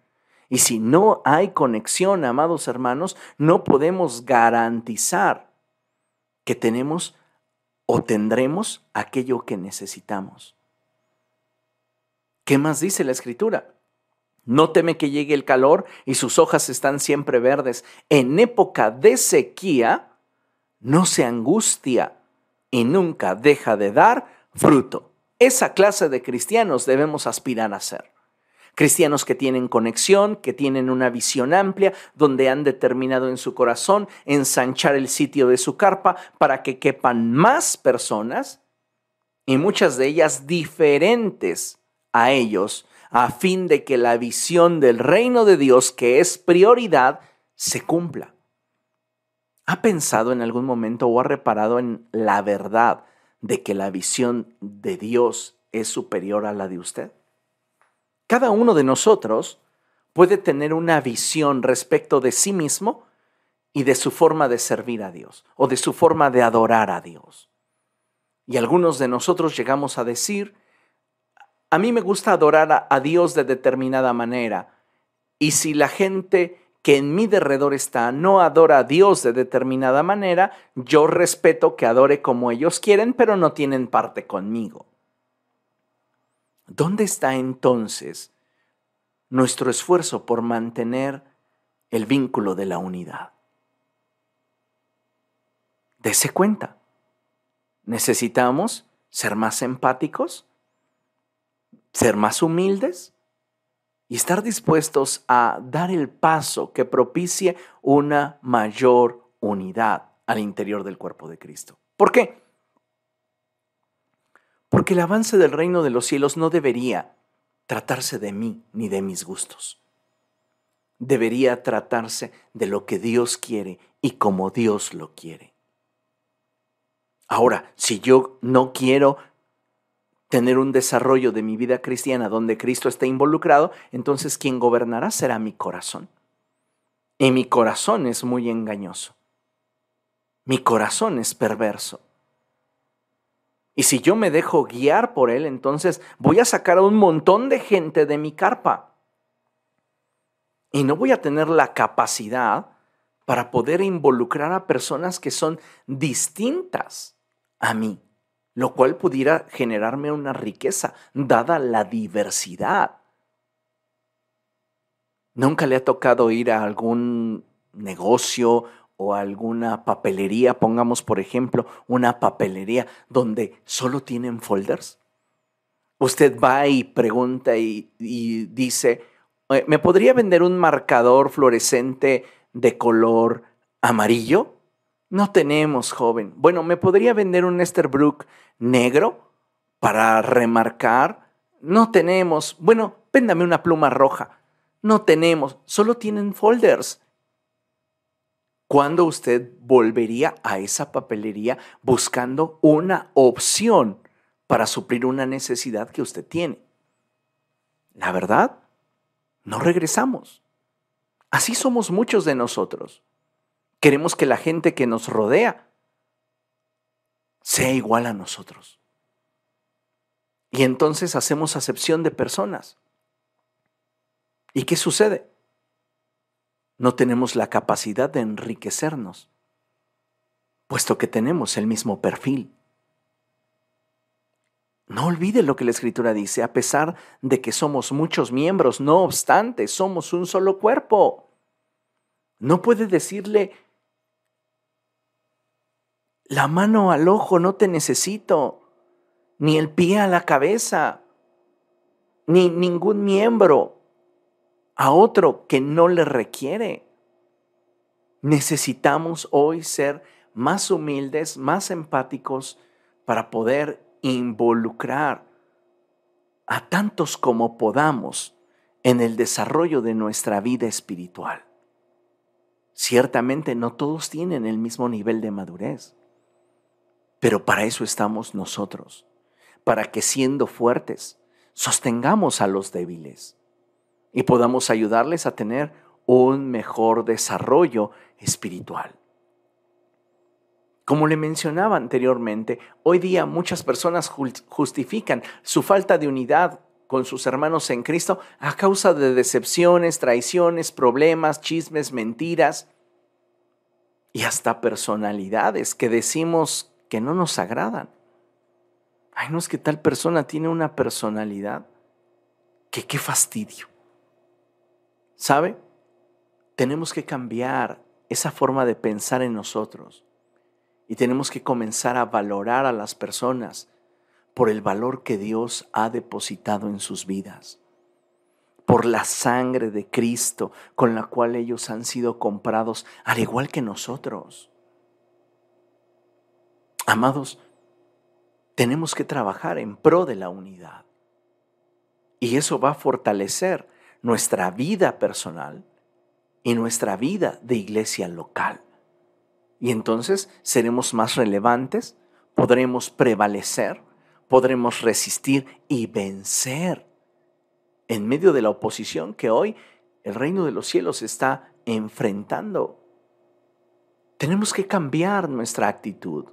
[SPEAKER 1] Y si no hay conexión, amados hermanos, no podemos garantizar que tenemos tendremos aquello que necesitamos. ¿Qué más dice la escritura? No teme que llegue el calor y sus hojas están siempre verdes. En época de sequía, no se angustia y nunca deja de dar fruto. Esa clase de cristianos debemos aspirar a ser. Cristianos que tienen conexión, que tienen una visión amplia, donde han determinado en su corazón ensanchar el sitio de su carpa para que quepan más personas y muchas de ellas diferentes a ellos a fin de que la visión del reino de Dios, que es prioridad, se cumpla. ¿Ha pensado en algún momento o ha reparado en la verdad de que la visión de Dios es superior a la de usted? Cada uno de nosotros puede tener una visión respecto de sí mismo y de su forma de servir a Dios o de su forma de adorar a Dios. Y algunos de nosotros llegamos a decir, a mí me gusta adorar a, Dios de determinada manera. Y si la gente que en mi derredor está no adora a Dios de determinada manera, yo respeto que adore como ellos quieren, pero no tienen parte conmigo. ¿Dónde está entonces nuestro esfuerzo por mantener el vínculo de la unidad? Dese cuenta. Necesitamos ser más empáticos, ser más humildes y estar dispuestos a dar el paso que propicie una mayor unidad al interior del cuerpo de Cristo. ¿Por qué? Porque el avance del reino de los cielos no debería tratarse de mí ni de mis gustos. Debería tratarse de lo que Dios quiere y como Dios lo quiere. Ahora, si yo no quiero tener un desarrollo de mi vida cristiana donde Cristo esté involucrado, entonces quien gobernará será mi corazón. Y mi corazón es muy engañoso. Mi corazón es perverso. Y si yo me dejo guiar por él, entonces voy a sacar a un montón de gente de mi carpa. Y no voy a tener la capacidad para poder involucrar a personas que son distintas a mí lo cual pudiera generarme una riqueza, dada la diversidad. Nunca le ha tocado ir a algún negocio o alguna papelería, pongamos por ejemplo una papelería donde solo tienen folders. Usted va y pregunta y, dice, ¿me podría vender un marcador fluorescente de color amarillo? No tenemos, joven. Bueno, ¿me podría vender un Esterbrook negro para remarcar? No tenemos. Bueno, véndame una pluma roja. No tenemos. Solo tienen folders. ¿Cuándo usted volvería a esa papelería buscando una opción para suplir una necesidad que usted tiene? La verdad, no regresamos. Así somos muchos de nosotros. Queremos que la gente que nos rodea sea igual a nosotros. Y entonces hacemos acepción de personas. ¿Y qué sucede? No tenemos la capacidad de enriquecernos, puesto que tenemos el mismo perfil. No olvide lo que la escritura dice, a pesar de que somos muchos miembros, no obstante, somos un solo cuerpo. No puede decirle la mano al ojo no te necesito, ni el pie a la cabeza, ni ningún miembro a otro que no le requiere. Necesitamos hoy ser más humildes, más empáticos para poder involucrar a tantos como podamos en el desarrollo de nuestra vida espiritual. Ciertamente no todos tienen el mismo nivel de madurez, pero para eso estamos nosotros, para que siendo fuertes, sostengamos a los débiles y podamos ayudarles a tener un mejor desarrollo espiritual. Como le mencionaba anteriormente, hoy día muchas personas justifican su falta de unidad con sus hermanos en Cristo a causa de decepciones, traiciones, problemas, chismes, mentiras y hasta personalidades que decimos que no nos agradan. Ay, no es que tal persona tiene una personalidad que qué fastidio. ¿Sabe? Tenemos que cambiar esa forma de pensar en nosotros y tenemos que comenzar a valorar a las personas por el valor que Dios ha depositado en sus vidas, por la sangre de Cristo con la cual ellos han sido comprados, al igual que nosotros. Amados, tenemos que trabajar en pro de la unidad. Y eso va a fortalecer nuestra vida personal y nuestra vida de iglesia local. Y entonces seremos más relevantes, podremos prevalecer, podremos resistir y vencer en medio de la oposición que hoy el reino de los cielos está enfrentando. Tenemos que cambiar nuestra actitud.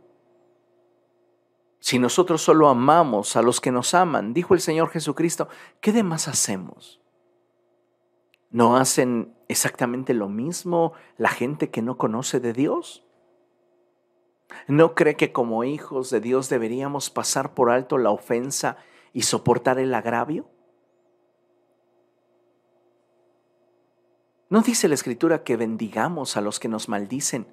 [SPEAKER 1] Si nosotros solo amamos a los que nos aman, dijo el Señor Jesucristo, ¿qué demás hacemos? ¿No hacen exactamente lo mismo la gente que no conoce de Dios? ¿No cree que como hijos de Dios deberíamos pasar por alto la ofensa y soportar el agravio? ¿No dice la Escritura que bendigamos a los que nos maldicen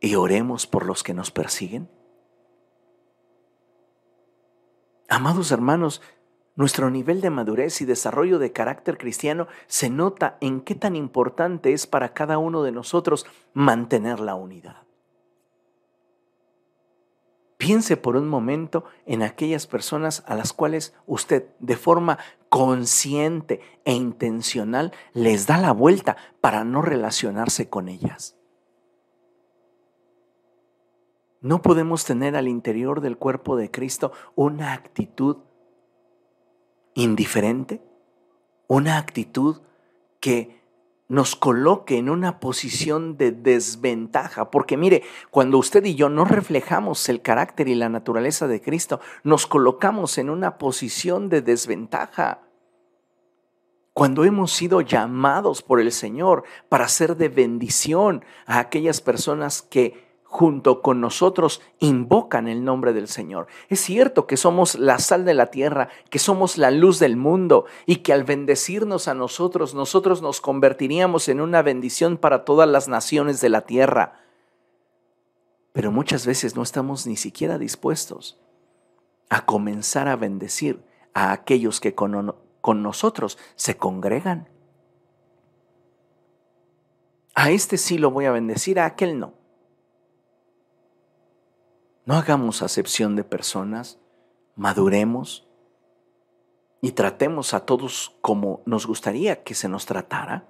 [SPEAKER 1] y oremos por los que nos persiguen? Amados hermanos, nuestro nivel de madurez y desarrollo de carácter cristiano se nota en qué tan importante es para cada uno de nosotros mantener la unidad. Piense por un momento en aquellas personas a las cuales usted de forma consciente e intencional les da la vuelta para no relacionarse con ellas. No podemos tener al interior del cuerpo de Cristo una actitud indiferente, una actitud que nos coloque en una posición de desventaja. Porque mire, cuando usted y yo no reflejamos el carácter y la naturaleza de Cristo, nos colocamos en una posición de desventaja. Cuando hemos sido llamados por el Señor para ser de bendición a aquellas personas que junto con nosotros invocan el nombre del Señor. Es cierto que somos la sal de la tierra, que somos la luz del mundo y que al bendecirnos a nosotros, nosotros nos convertiríamos en una bendición para todas las naciones de la tierra. Pero muchas veces no estamos ni siquiera dispuestos a comenzar a bendecir a aquellos que con, nosotros se congregan. A este sí lo voy a bendecir, a aquel no. No hagamos acepción de personas, maduremos y tratemos a todos como nos gustaría que se nos tratara.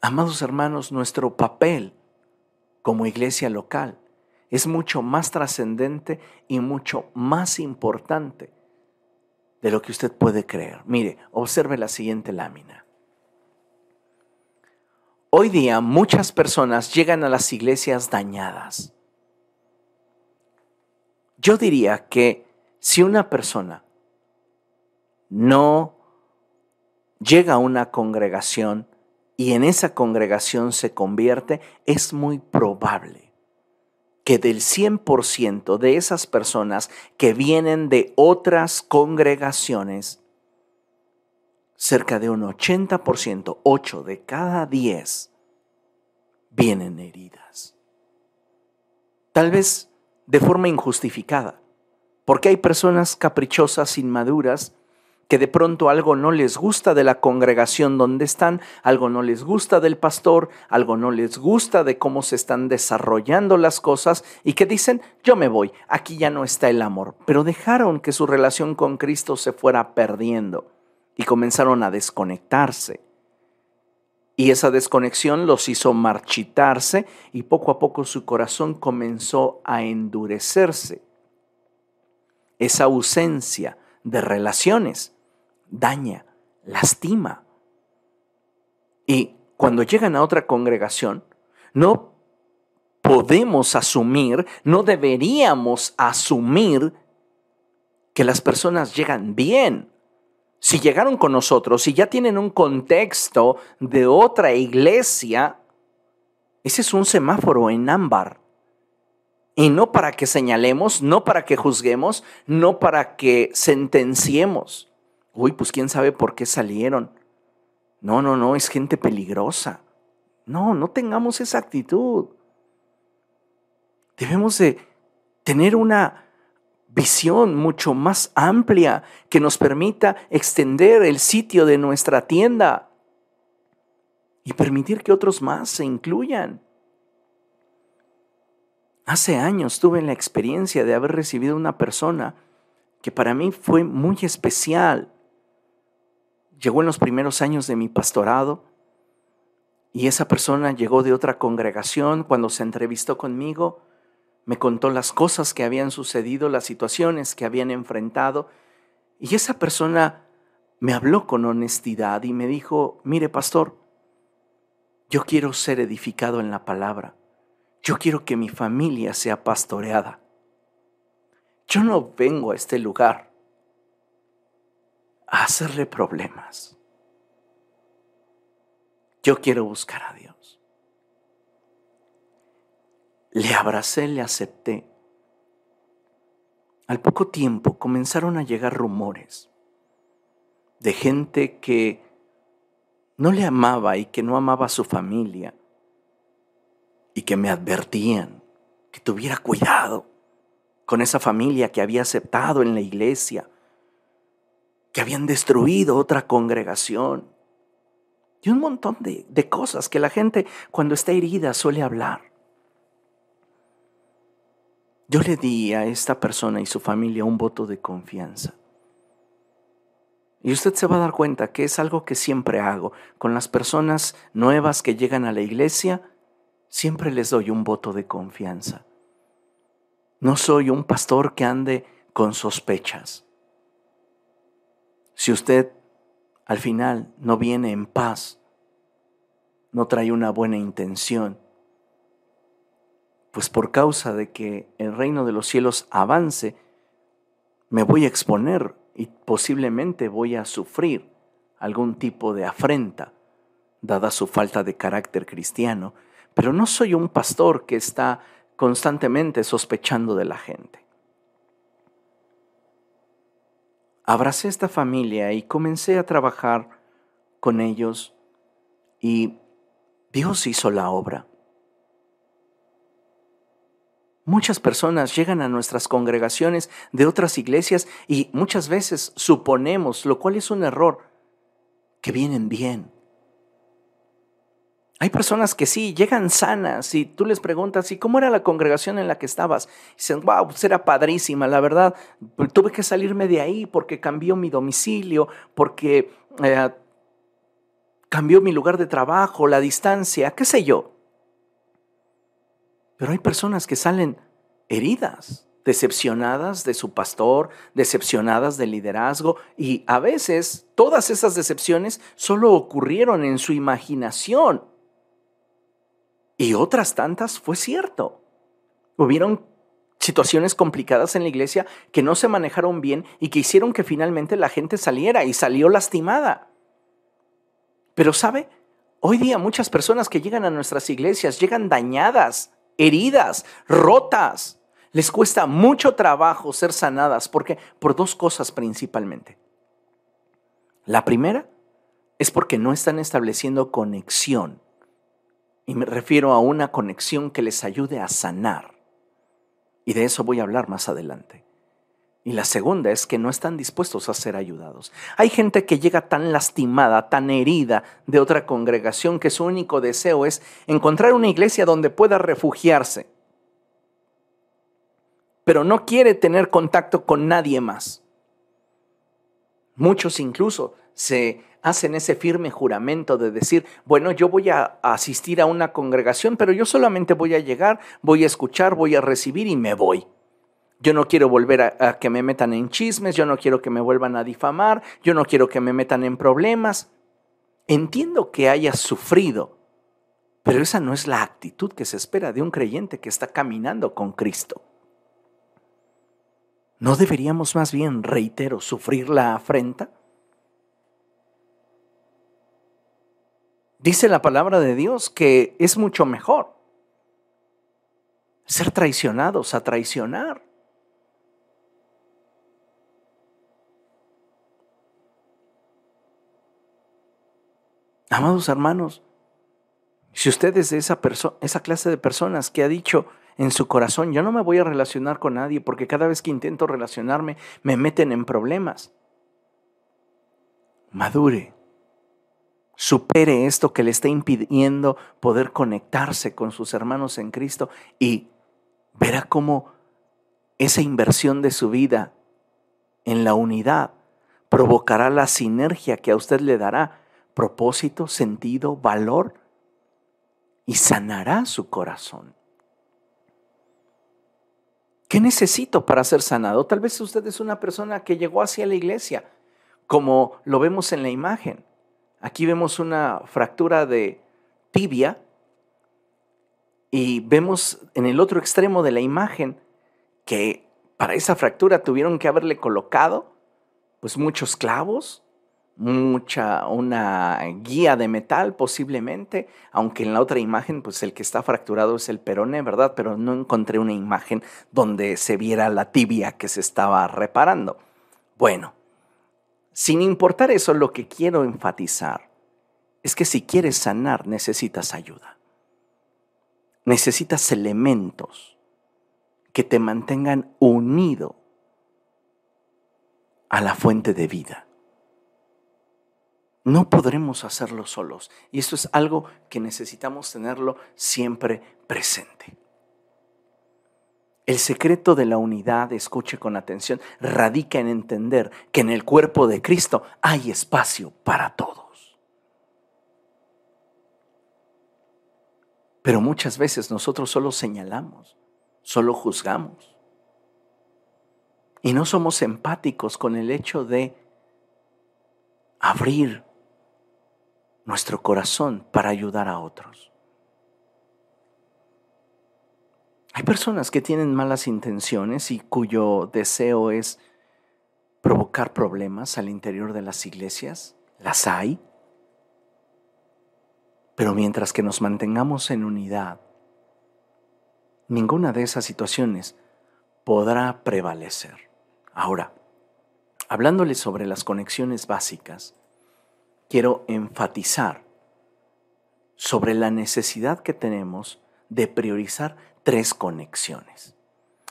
[SPEAKER 1] Amados hermanos, nuestro papel como iglesia local es mucho más trascendente y mucho más importante de lo que usted puede creer. Mire, observe la siguiente lámina. Hoy día muchas personas llegan a las iglesias dañadas. Yo diría que si una persona no llega a una congregación y en esa congregación se convierte, es muy probable que del 100% de esas personas que vienen de otras congregaciones, cerca de un 80%, 8 de cada 10, vienen heridas. Tal vez de forma injustificada, porque hay personas caprichosas, inmaduras, que de pronto algo no les gusta de la congregación donde están, algo no les gusta del pastor, algo no les gusta de cómo se están desarrollando las cosas y que dicen, yo me voy, aquí ya no está el amor, pero dejaron que su relación con Cristo se fuera perdiendo y comenzaron a desconectarse. Y esa desconexión los hizo marchitarse y poco a poco su corazón comenzó a endurecerse. Esa ausencia de relaciones daña, lastima. Y cuando llegan a otra congregación, no podemos asumir, no deberíamos asumir que las personas llegan bien. Si llegaron con nosotros, si ya tienen un contexto de otra iglesia, ese es un semáforo en ámbar. Y no para que señalemos, no para que juzguemos, no para que sentenciemos. Uy, pues quién sabe por qué salieron. No, no, no, es gente peligrosa. No, no tengamos esa actitud. Debemos de tener una visión mucho más amplia que nos permita extender el sitio de nuestra tienda y permitir que otros más se incluyan. Hace años tuve la experiencia de haber recibido una persona que para mí fue muy especial. Llegó en los primeros años de mi pastorado y esa persona llegó de otra congregación cuando se entrevistó conmigo me contó las cosas que habían sucedido, las situaciones que habían enfrentado, y esa persona me habló con honestidad y me dijo, mire pastor, yo quiero ser edificado en la palabra, yo quiero que mi familia sea pastoreada. Yo no vengo a este lugar a hacerle problemas. Yo quiero buscar a Dios. Le abracé, le acepté. Al poco tiempo comenzaron a llegar rumores de gente que no le amaba y que no amaba a su familia y que me advertían que tuviera cuidado con esa familia que había aceptado en la iglesia, que habían destruido otra congregación y un montón de, de cosas que la gente cuando está herida suele hablar. Yo le di a esta persona y su familia un voto de confianza. Y usted se va a dar cuenta que es algo que siempre hago. Con las personas nuevas que llegan a la iglesia, siempre les doy un voto de confianza. No soy un pastor que ande con sospechas. Si usted al final no viene en paz, no trae una buena intención, pues por causa de que el reino de los cielos avance, me voy a exponer y posiblemente voy a sufrir algún tipo de afrenta, dada su falta de carácter cristiano, pero no soy un pastor que está constantemente sospechando de la gente. Abracé esta familia y comencé a trabajar con ellos y Dios hizo la obra. Muchas personas llegan a nuestras congregaciones de otras iglesias y muchas veces suponemos, lo cual es un error, que vienen bien. Hay personas que sí, llegan sanas y tú les preguntas, ¿y cómo era la congregación en la que estabas? Y dicen, wow, pues era padrísima, la verdad, pues tuve que salirme de ahí porque cambió mi domicilio, porque eh, cambió mi lugar de trabajo, la distancia, qué sé yo. Pero hay personas que salen heridas, decepcionadas de su pastor, decepcionadas del liderazgo y a veces todas esas decepciones solo ocurrieron en su imaginación. Y otras tantas fue cierto. Hubieron situaciones complicadas en la iglesia que no se manejaron bien y que hicieron que finalmente la gente saliera y salió lastimada. Pero sabe, hoy día muchas personas que llegan a nuestras iglesias llegan dañadas, heridas, rotas. Les cuesta mucho trabajo ser sanadas porque por dos cosas principalmente. La primera es porque no están estableciendo conexión. Y me refiero a una conexión que les ayude a sanar. Y de eso voy a hablar más adelante. Y la segunda es que no están dispuestos a ser ayudados. Hay gente que llega tan lastimada, tan herida de otra congregación que su único deseo es encontrar una iglesia donde pueda refugiarse. Pero no quiere tener contacto con nadie más. Muchos incluso se hacen ese firme juramento de decir, bueno, yo voy a asistir a una congregación, pero yo solamente voy a llegar, voy a escuchar, voy a recibir y me voy. Yo no quiero volver a, que me metan en chismes, yo no quiero que me vuelvan a difamar, yo no quiero que me metan en problemas. Entiendo que hayas sufrido, pero esa no es la actitud que se espera de un creyente que está caminando con Cristo. ¿No deberíamos más bien, reitero, sufrir la afrenta? Dice la palabra de Dios que es mucho mejor ser traicionados a traicionar. Amados hermanos, si usted es de esa, esa clase de personas que ha dicho en su corazón, yo no me voy a relacionar con nadie porque cada vez que intento relacionarme me meten en problemas. Madure, supere esto que le está impidiendo poder conectarse con sus hermanos en Cristo y verá cómo esa inversión de su vida en la unidad provocará la sinergia que a usted le dará propósito, sentido, valor y sanará su corazón. ¿Qué necesito para ser sanado? Tal vez usted es una persona que llegó hacia la iglesia, como lo vemos en la imagen. Aquí vemos una fractura de tibia y vemos en el otro extremo de la imagen que para esa fractura tuvieron que haberle colocado pues muchos clavos, mucha, una guía de metal posiblemente, aunque en la otra imagen, pues el que está fracturado es el perone, ¿verdad? Pero no encontré una imagen donde se viera la tibia que se estaba reparando. Bueno, sin importar eso, lo que quiero enfatizar es que si quieres sanar, necesitas ayuda. Necesitas elementos que te mantengan unido a la fuente de vida. No podremos hacerlo solos. Y eso es algo que necesitamos tenerlo siempre presente. El secreto de la unidad, escuche con atención, radica en entender que en el cuerpo de Cristo hay espacio para todos. Pero muchas veces nosotros solo señalamos, solo juzgamos. Y no somos empáticos con el hecho de abrir nuestro corazón para ayudar a otros. Hay personas que tienen malas intenciones y cuyo deseo es provocar problemas al interior de las iglesias. Las hay. Pero mientras que nos mantengamos en unidad, ninguna de esas situaciones podrá prevalecer. Ahora, hablándole sobre las conexiones básicas, quiero enfatizar sobre la necesidad que tenemos de priorizar tres conexiones.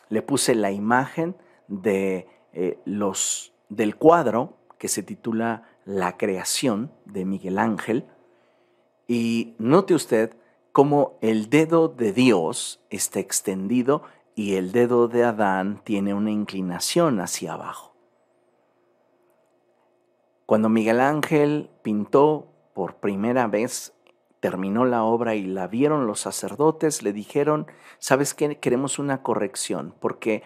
[SPEAKER 1] Le puse la imagen de eh, los, del cuadro que se titula La creación de Miguel Ángel y note usted cómo el dedo de Dios está extendido y el dedo de Adán tiene una inclinación hacia abajo. Cuando Miguel Ángel pintó por primera vez, terminó la obra y la vieron los sacerdotes, le dijeron, ¿sabes qué? Queremos una corrección, porque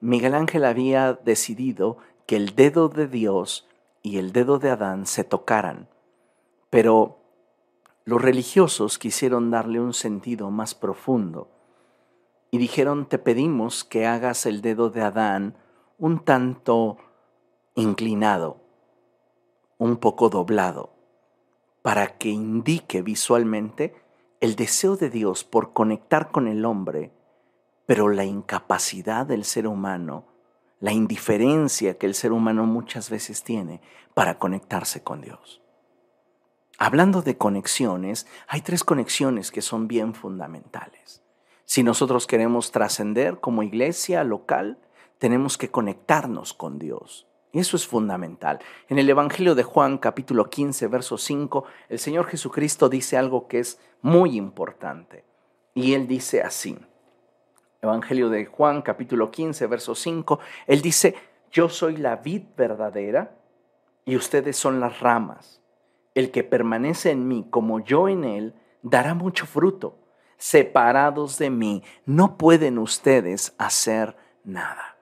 [SPEAKER 1] Miguel Ángel había decidido que el dedo de Dios y el dedo de Adán se tocaran, pero los religiosos quisieron darle un sentido más profundo y dijeron, te pedimos que hagas el dedo de Adán un tanto inclinado un poco doblado para que indique visualmente el deseo de Dios por conectar con el hombre, pero la incapacidad del ser humano, la indiferencia que el ser humano muchas veces tiene para conectarse con Dios. Hablando de conexiones, hay tres conexiones que son bien fundamentales. Si nosotros queremos trascender como iglesia local, tenemos que conectarnos con Dios. Eso es fundamental. En el Evangelio de Juan capítulo 15, verso 5, el Señor Jesucristo dice algo que es muy importante. Y Él dice así. Evangelio de Juan capítulo 15, verso 5, Él dice, yo soy la vid verdadera y ustedes son las ramas. el que permanece en mí como yo en él, dará mucho fruto. Separados de mí, no pueden ustedes hacer nada.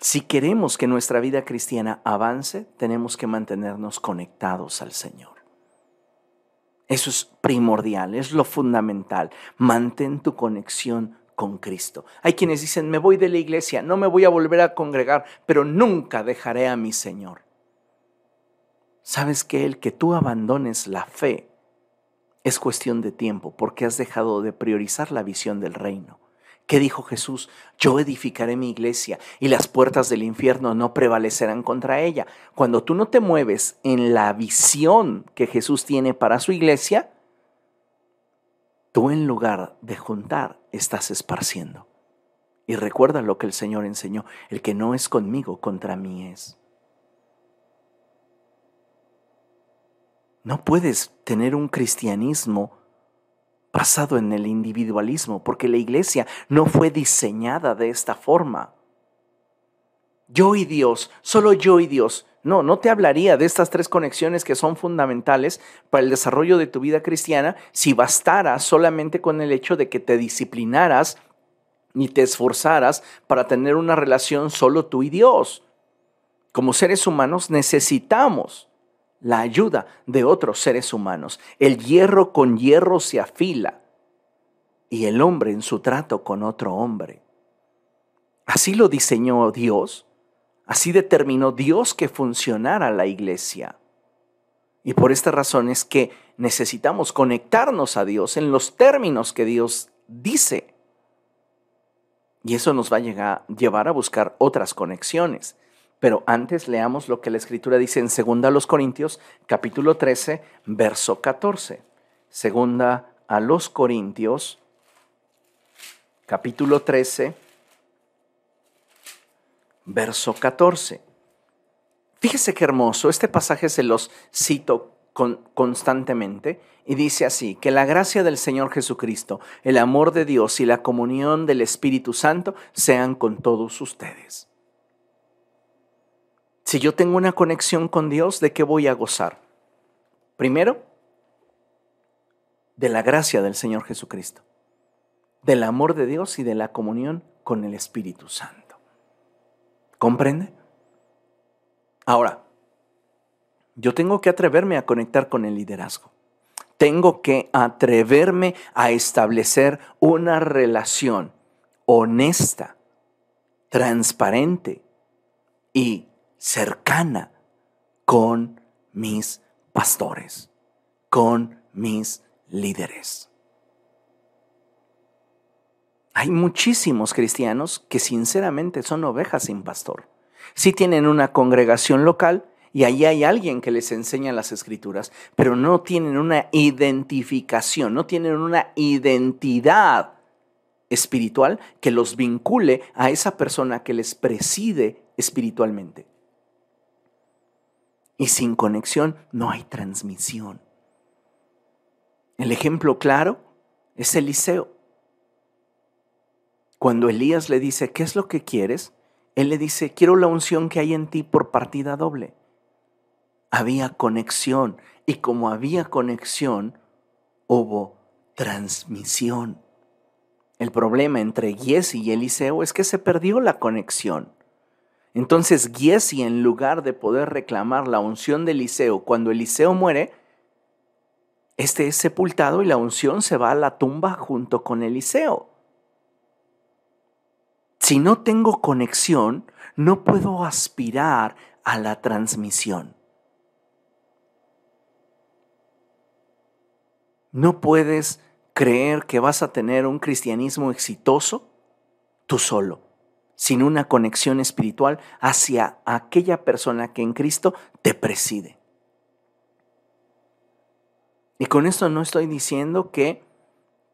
[SPEAKER 1] Si queremos que nuestra vida cristiana avance, tenemos que mantenernos conectados al Señor. Eso es primordial, es lo fundamental. Mantén tu conexión con Cristo. Hay quienes dicen, me voy de la iglesia, no me voy a volver a congregar, pero nunca dejaré a mi Señor. ¿Sabes que el que tú abandones la fe es cuestión de tiempo porque has dejado de priorizar la visión del reino? ¿Qué dijo Jesús? Yo edificaré mi iglesia y las puertas del infierno no prevalecerán contra ella. Cuando tú no te mueves en la visión que Jesús tiene para su iglesia, tú en lugar de juntar estás esparciendo. Y recuerda lo que el Señor enseñó, el que no es conmigo, contra mí es. No puedes tener un cristianismo basado en el individualismo, porque la iglesia no fue diseñada de esta forma. Yo y Dios, solo yo y Dios. No, no te hablaría de estas tres conexiones que son fundamentales para el desarrollo de tu vida cristiana si bastara solamente con el hecho de que te disciplinaras y te esforzaras para tener una relación solo tú y Dios. Como seres humanos necesitamos la ayuda de otros seres humanos. El hierro con hierro se afila y el hombre en su trato con otro hombre. Así lo diseñó Dios, así determinó Dios que funcionara la iglesia. Y por esta razón es que necesitamos conectarnos a Dios en los términos que Dios dice. Y eso nos va a llevar a buscar otras conexiones. Pero antes leamos lo que la escritura dice en 2 los Corintios, capítulo 13, verso 14. Segunda a los Corintios, capítulo 13, verso 14. Fíjese qué hermoso, este pasaje se los cito constantemente y dice así, que la gracia del Señor Jesucristo, el amor de Dios y la comunión del Espíritu Santo sean con todos ustedes. Si yo tengo una conexión con Dios, ¿de qué voy a gozar? Primero, de la gracia del Señor Jesucristo, del amor de Dios y de la comunión con el Espíritu Santo. ¿Comprende? Ahora, yo tengo que atreverme a conectar con el liderazgo. Tengo que atreverme a establecer una relación honesta, transparente y cercana con mis pastores, con mis líderes. Hay muchísimos cristianos que sinceramente son ovejas sin pastor. Sí tienen una congregación local y allí hay alguien que les enseña las escrituras, pero no tienen una identificación, no tienen una identidad espiritual que los vincule a esa persona que les preside espiritualmente. Y sin conexión no hay transmisión. El ejemplo claro es Eliseo. Cuando Elías le dice, ¿qué es lo que quieres? Él le dice, quiero la unción que hay en ti por partida doble. Había conexión y como había conexión, hubo transmisión. El problema entre Giesi y Eliseo es que se perdió la conexión. Entonces Giesi, en lugar de poder reclamar la unción de Eliseo cuando Eliseo muere, este es sepultado y la unción se va a la tumba junto con Eliseo. Si no tengo conexión, no puedo aspirar a la transmisión. No puedes creer que vas a tener un cristianismo exitoso tú solo sin una conexión espiritual hacia aquella persona que en Cristo te preside. Y con esto no estoy diciendo que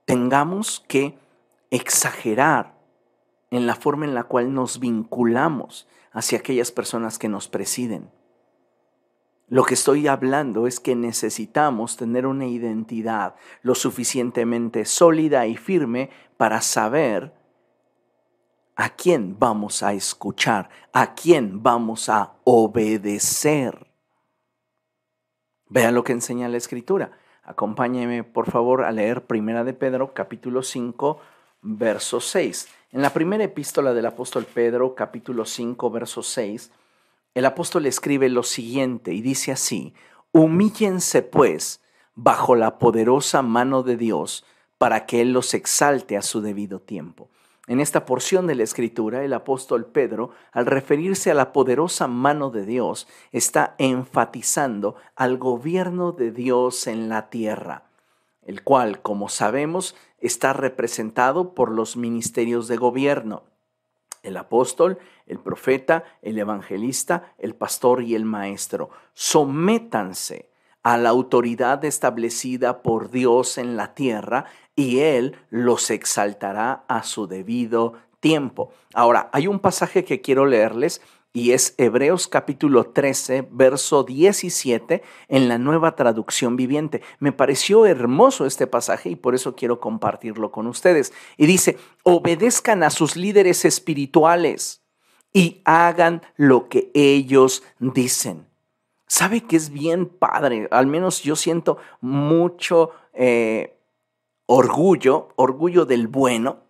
[SPEAKER 1] tengamos que exagerar en la forma en la cual nos vinculamos hacia aquellas personas que nos presiden. Lo que estoy hablando es que necesitamos tener una identidad lo suficientemente sólida y firme para saber ¿A quién vamos a escuchar? ¿A quién vamos a obedecer? Vean lo que enseña la Escritura. Acompáñeme, por favor, a leer Primera de Pedro, capítulo 5, verso 6. En la primera epístola del apóstol Pedro, capítulo 5, verso 6, el apóstol escribe lo siguiente y dice así, humíllense pues bajo la poderosa mano de Dios para que Él los exalte a su debido tiempo. En esta porción de la escritura, el apóstol Pedro, al referirse a la poderosa mano de Dios, está enfatizando al gobierno de Dios en la tierra, el cual, como sabemos, está representado por los ministerios de gobierno, el apóstol, el profeta, el evangelista, el pastor y el maestro. Sométanse a la autoridad establecida por Dios en la tierra y Él los exaltará a su debido tiempo. Ahora, hay un pasaje que quiero leerles y es Hebreos capítulo 13, verso 17 en la nueva traducción viviente. Me pareció hermoso este pasaje y por eso quiero compartirlo con ustedes. Y dice, obedezcan a sus líderes espirituales y hagan lo que ellos dicen. ¿Sabe que es bien padre? Al menos yo siento mucho eh, orgullo, orgullo del bueno,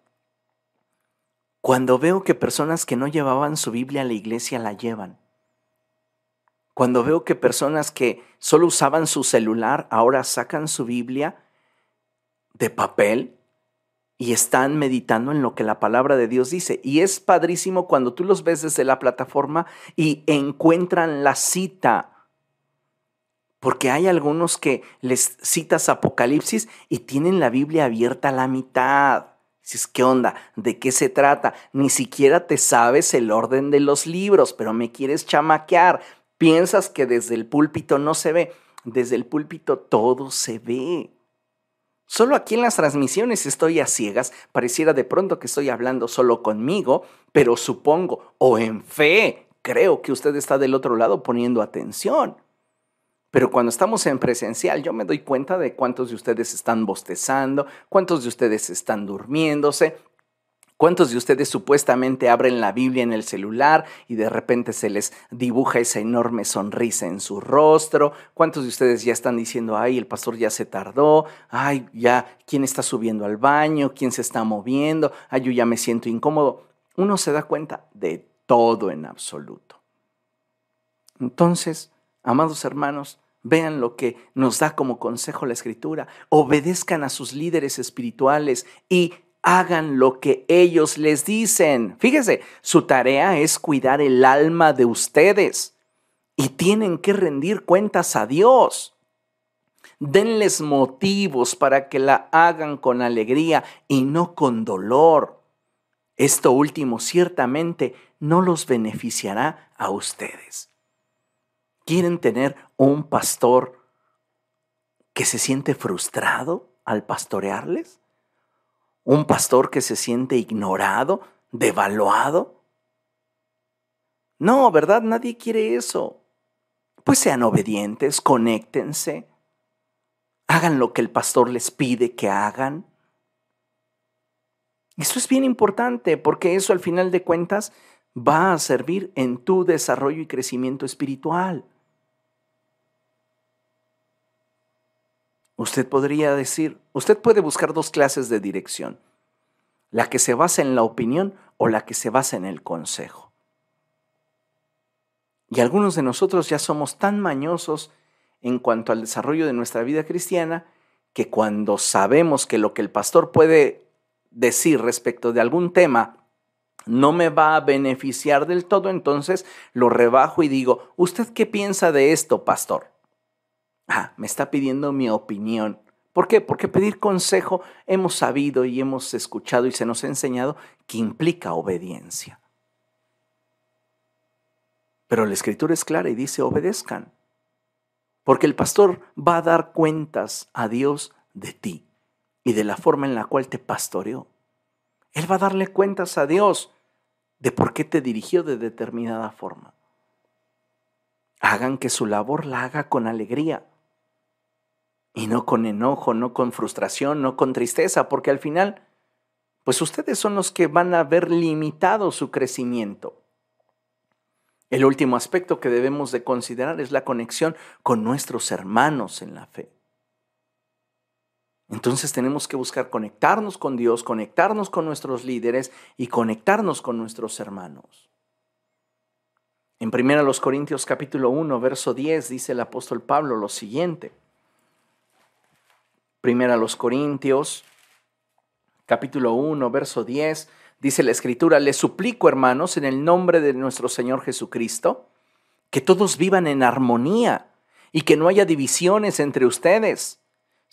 [SPEAKER 1] cuando veo que personas que no llevaban su Biblia a la iglesia la llevan. Cuando veo que personas que solo usaban su celular ahora sacan su Biblia de papel y están meditando en lo que la palabra de Dios dice. Y es padrísimo cuando tú los ves desde la plataforma y encuentran la cita porque hay algunos que les citas Apocalipsis y tienen la Biblia abierta a la mitad. Dices, ¿qué onda? ¿De qué se trata? Ni siquiera te sabes el orden de los libros, pero me quieres chamaquear. Piensas que desde el púlpito no se ve. Desde el púlpito todo se ve. Solo aquí en las transmisiones estoy a ciegas. Pareciera de pronto que estoy hablando solo conmigo, pero supongo, o en fe, creo que usted está del otro lado poniendo atención. Pero cuando estamos en presencial, yo me doy cuenta de cuántos de ustedes están bostezando, cuántos de ustedes están durmiéndose, ¿Cuántos de ustedes supuestamente abren la Biblia en el celular y de repente se les dibuja esa enorme sonrisa en su rostro? ¿Cuántos de ustedes ya están diciendo, ay, el pastor ya se tardó? Ay, ya, ¿quién está subiendo al baño? ¿Quién se está moviendo? Ay, yo ya me siento incómodo. Uno se da cuenta de todo en absoluto. Entonces, amados hermanos, Vean lo que nos da como consejo la escritura. Obedezcan a sus líderes espirituales y hagan lo que ellos les dicen. Fíjese, su tarea es cuidar el alma de ustedes y tienen que rendir cuentas a Dios. Denles motivos para que la hagan con alegría y no con dolor. Esto último ciertamente no los beneficiará a ustedes. ¿Quieren tener un pastor que se siente frustrado al pastorearles? ¿Un pastor que se siente ignorado, devaluado? No, ¿verdad? Nadie quiere eso. Pues sean obedientes, conéctense, hagan lo que el pastor les pide que hagan. Esto es bien importante porque eso al final de cuentas va a servir en tu desarrollo y crecimiento espiritual. Usted podría decir, usted puede buscar dos clases de dirección, la que se basa en la opinión o la que se basa en el consejo. Y algunos de nosotros ya somos tan mañosos en cuanto al desarrollo de nuestra vida cristiana que cuando sabemos que lo que el pastor puede decir respecto de algún tema no me va a beneficiar del todo, entonces lo rebajo y digo, ¿usted qué piensa de esto, pastor? Ah, me está pidiendo mi opinión. ¿Por qué? Porque pedir consejo hemos sabido y hemos escuchado y se nos ha enseñado que implica obediencia. Pero la escritura es clara y dice obedezcan. Porque el pastor va a dar cuentas a Dios de ti y de la forma en la cual te pastoreó. Él va a darle cuentas a Dios de por qué te dirigió de determinada forma. Hagan que su labor la haga con alegría y no con enojo, no con frustración, no con tristeza, porque al final, pues ustedes son los que van a ver limitado su crecimiento. El último aspecto que debemos de considerar es la conexión con nuestros hermanos en la fe. Entonces tenemos que buscar conectarnos con Dios, conectarnos con nuestros líderes y conectarnos con nuestros hermanos. En 1 Corintios capítulo 1, verso 10 dice el apóstol Pablo lo siguiente. 1 Corintios capítulo 1, verso 10 dice la escritura, les suplico hermanos en el nombre de nuestro Señor Jesucristo, que todos vivan en armonía y que no haya divisiones entre ustedes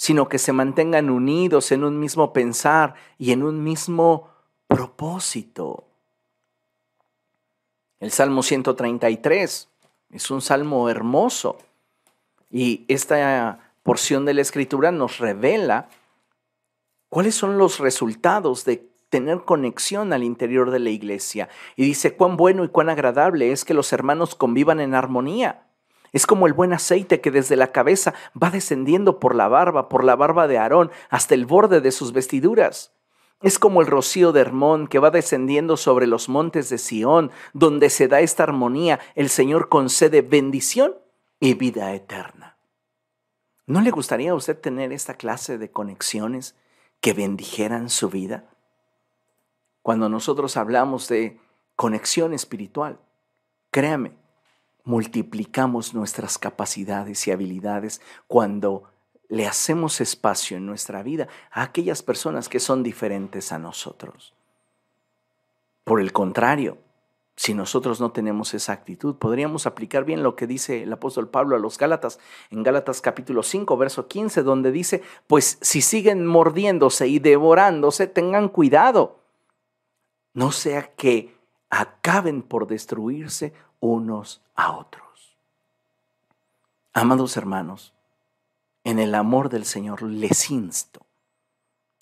[SPEAKER 1] sino que se mantengan unidos en un mismo pensar y en un mismo propósito. El Salmo 133 es un salmo hermoso y esta porción de la escritura nos revela cuáles son los resultados de tener conexión al interior de la iglesia. Y dice cuán bueno y cuán agradable es que los hermanos convivan en armonía. Es como el buen aceite que desde la cabeza va descendiendo por la barba, por la barba de Aarón, hasta el borde de sus vestiduras. Es como el rocío de Hermón que va descendiendo sobre los montes de Sión, donde se da esta armonía, el Señor concede bendición y vida eterna. ¿No le gustaría a usted tener esta clase de conexiones que bendijeran su vida? Cuando nosotros hablamos de conexión espiritual, créame, multiplicamos nuestras capacidades y habilidades cuando le hacemos espacio en nuestra vida a aquellas personas que son diferentes a nosotros. Por el contrario, si nosotros no tenemos esa actitud, podríamos aplicar bien lo que dice el apóstol Pablo a los Gálatas, en Gálatas capítulo 5, verso 15, donde dice, pues si siguen mordiéndose y devorándose, tengan cuidado, no sea que acaben por destruirse unos a otros. Amados hermanos, en el amor del Señor les insto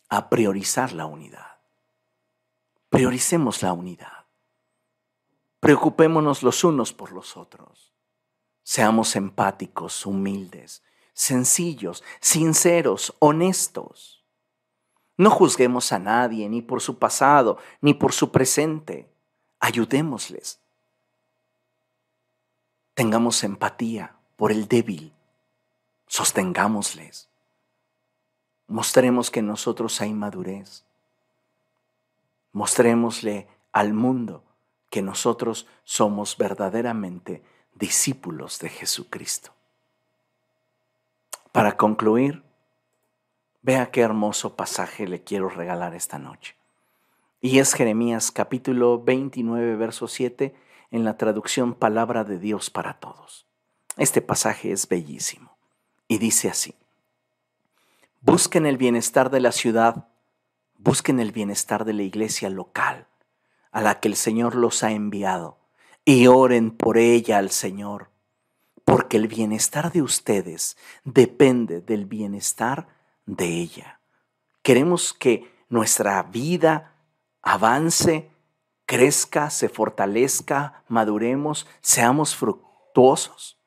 [SPEAKER 1] a priorizar la unidad. Prioricemos la unidad. Preocupémonos los unos por los otros. Seamos empáticos, humildes, sencillos, sinceros, honestos. No juzguemos a nadie ni por su pasado ni por su presente. Ayudémosles Tengamos empatía por el débil. Sostengámosles. Mostremos que en nosotros hay madurez. Mostrémosle al mundo que nosotros somos verdaderamente discípulos de Jesucristo. Para concluir, vea qué hermoso pasaje le quiero regalar esta noche. Y es Jeremías capítulo 29, verso 7 en la traducción Palabra de Dios para Todos. Este pasaje es bellísimo y dice así, busquen el bienestar de la ciudad, busquen el bienestar de la iglesia local a la que el Señor los ha enviado y oren por ella al Señor, porque el bienestar de ustedes depende del bienestar de ella. Queremos que nuestra vida avance crezca, se fortalezca, maduremos, seamos fructuosos,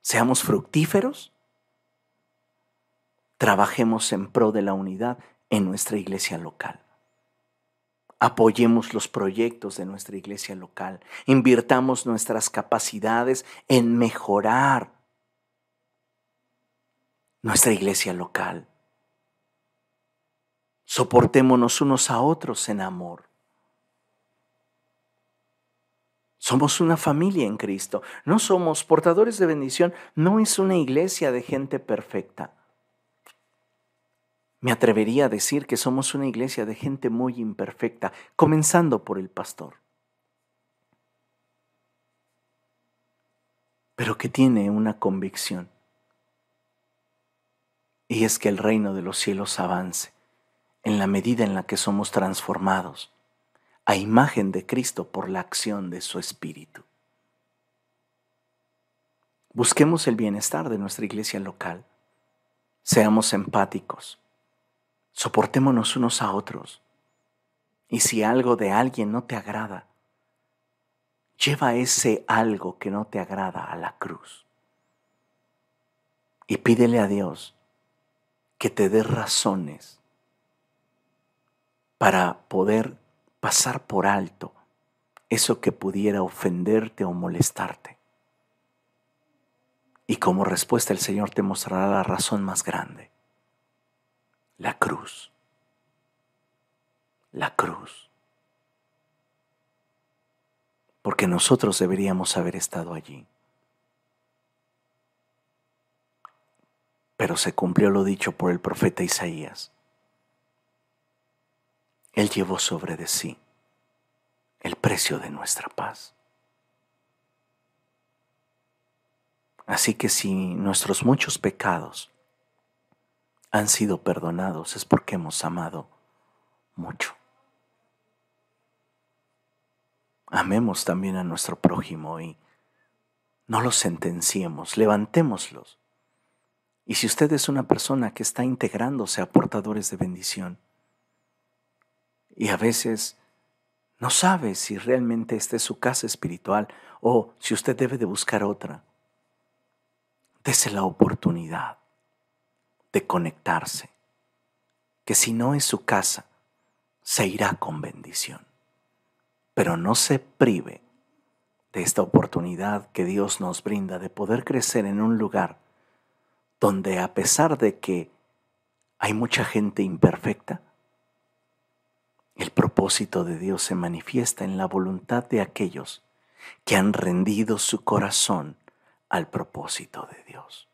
[SPEAKER 1] seamos fructíferos, trabajemos en pro de la unidad en nuestra iglesia local. Apoyemos los proyectos de nuestra iglesia local. Invirtamos nuestras capacidades en mejorar nuestra iglesia local. Soportémonos unos a otros en amor. Somos una familia en Cristo. No somos portadores de bendición. No es una iglesia de gente perfecta. Me atrevería a decir que somos una iglesia de gente muy imperfecta, comenzando por el pastor. Pero que tiene una convicción. Y es que el reino de los cielos avance en la medida en la que somos transformados a imagen de Cristo por la acción de su Espíritu. Busquemos el bienestar de nuestra iglesia local. Seamos empáticos. Soportémonos unos a otros. Y si algo de alguien no te agrada, lleva ese algo que no te agrada a la cruz. Y pídele a Dios que te dé razones para poder pasar por alto eso que pudiera ofenderte o molestarte. Y como respuesta el Señor te mostrará la razón más grande, la cruz. La cruz. Porque nosotros deberíamos haber estado allí. Pero se cumplió lo dicho por el profeta Isaías. Él llevó sobre de sí el precio de nuestra paz. Así que si nuestros muchos pecados han sido perdonados es porque hemos amado mucho. Amemos también a nuestro prójimo y no los sentenciemos, levantémoslos. Y si usted es una persona que está integrándose a portadores de bendición y a veces no sabe si realmente esta es su casa espiritual o si usted debe de buscar otra, dese la oportunidad de conectarse, que si no es su casa, se irá con bendición. Pero no se prive de esta oportunidad que Dios nos brinda de poder crecer en un lugar donde a pesar de que hay mucha gente imperfecta, el propósito de Dios se manifiesta en la voluntad de aquellos que han rendido su corazón al propósito de Dios.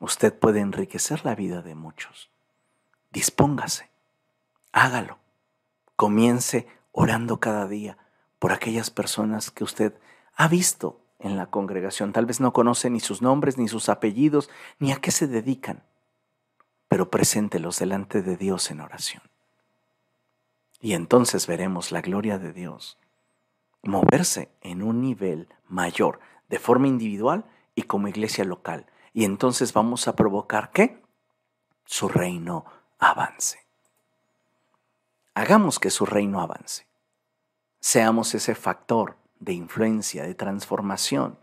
[SPEAKER 1] Usted puede enriquecer la vida de muchos. Dispóngase, hágalo. Comience orando cada día por aquellas personas que usted ha visto en la congregación. Tal vez no conoce ni sus nombres, ni sus apellidos, ni a qué se dedican, pero preséntelos delante de Dios en oración. Y entonces veremos la gloria de Dios moverse en un nivel mayor, de forma individual y como iglesia local. Y entonces vamos a provocar que su reino avance. Hagamos que su reino avance. Seamos ese factor de influencia, de transformación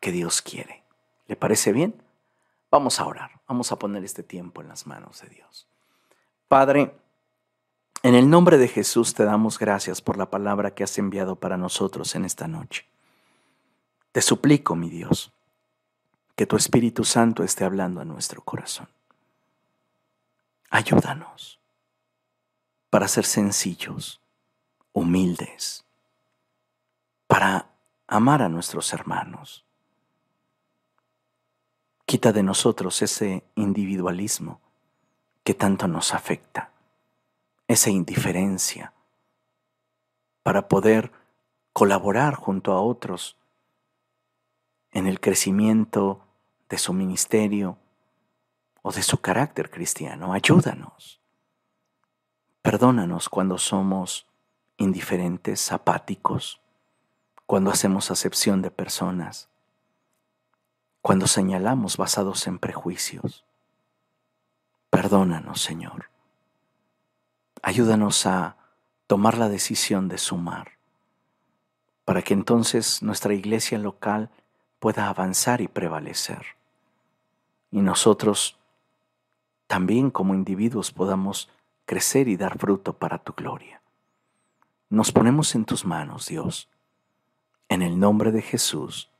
[SPEAKER 1] que Dios quiere. ¿Le parece bien? Vamos a orar. Vamos a poner este tiempo en las manos de Dios. Padre, en el nombre de Jesús te damos gracias por la palabra que has enviado para nosotros en esta noche. Te suplico, mi Dios, que tu Espíritu Santo esté hablando a nuestro corazón. Ayúdanos para ser sencillos, humildes, para amar a nuestros hermanos. Quita de nosotros ese individualismo que tanto nos afecta esa indiferencia para poder colaborar junto a otros en el crecimiento de su ministerio o de su carácter cristiano. Ayúdanos. Perdónanos cuando somos indiferentes, apáticos, cuando hacemos acepción de personas, cuando señalamos basados en prejuicios. Perdónanos, Señor. Ayúdanos a tomar la decisión de sumar, para que entonces nuestra iglesia local pueda avanzar y prevalecer. Y nosotros también como individuos podamos crecer y dar fruto para tu gloria. Nos ponemos en tus manos, Dios. En el nombre de Jesús.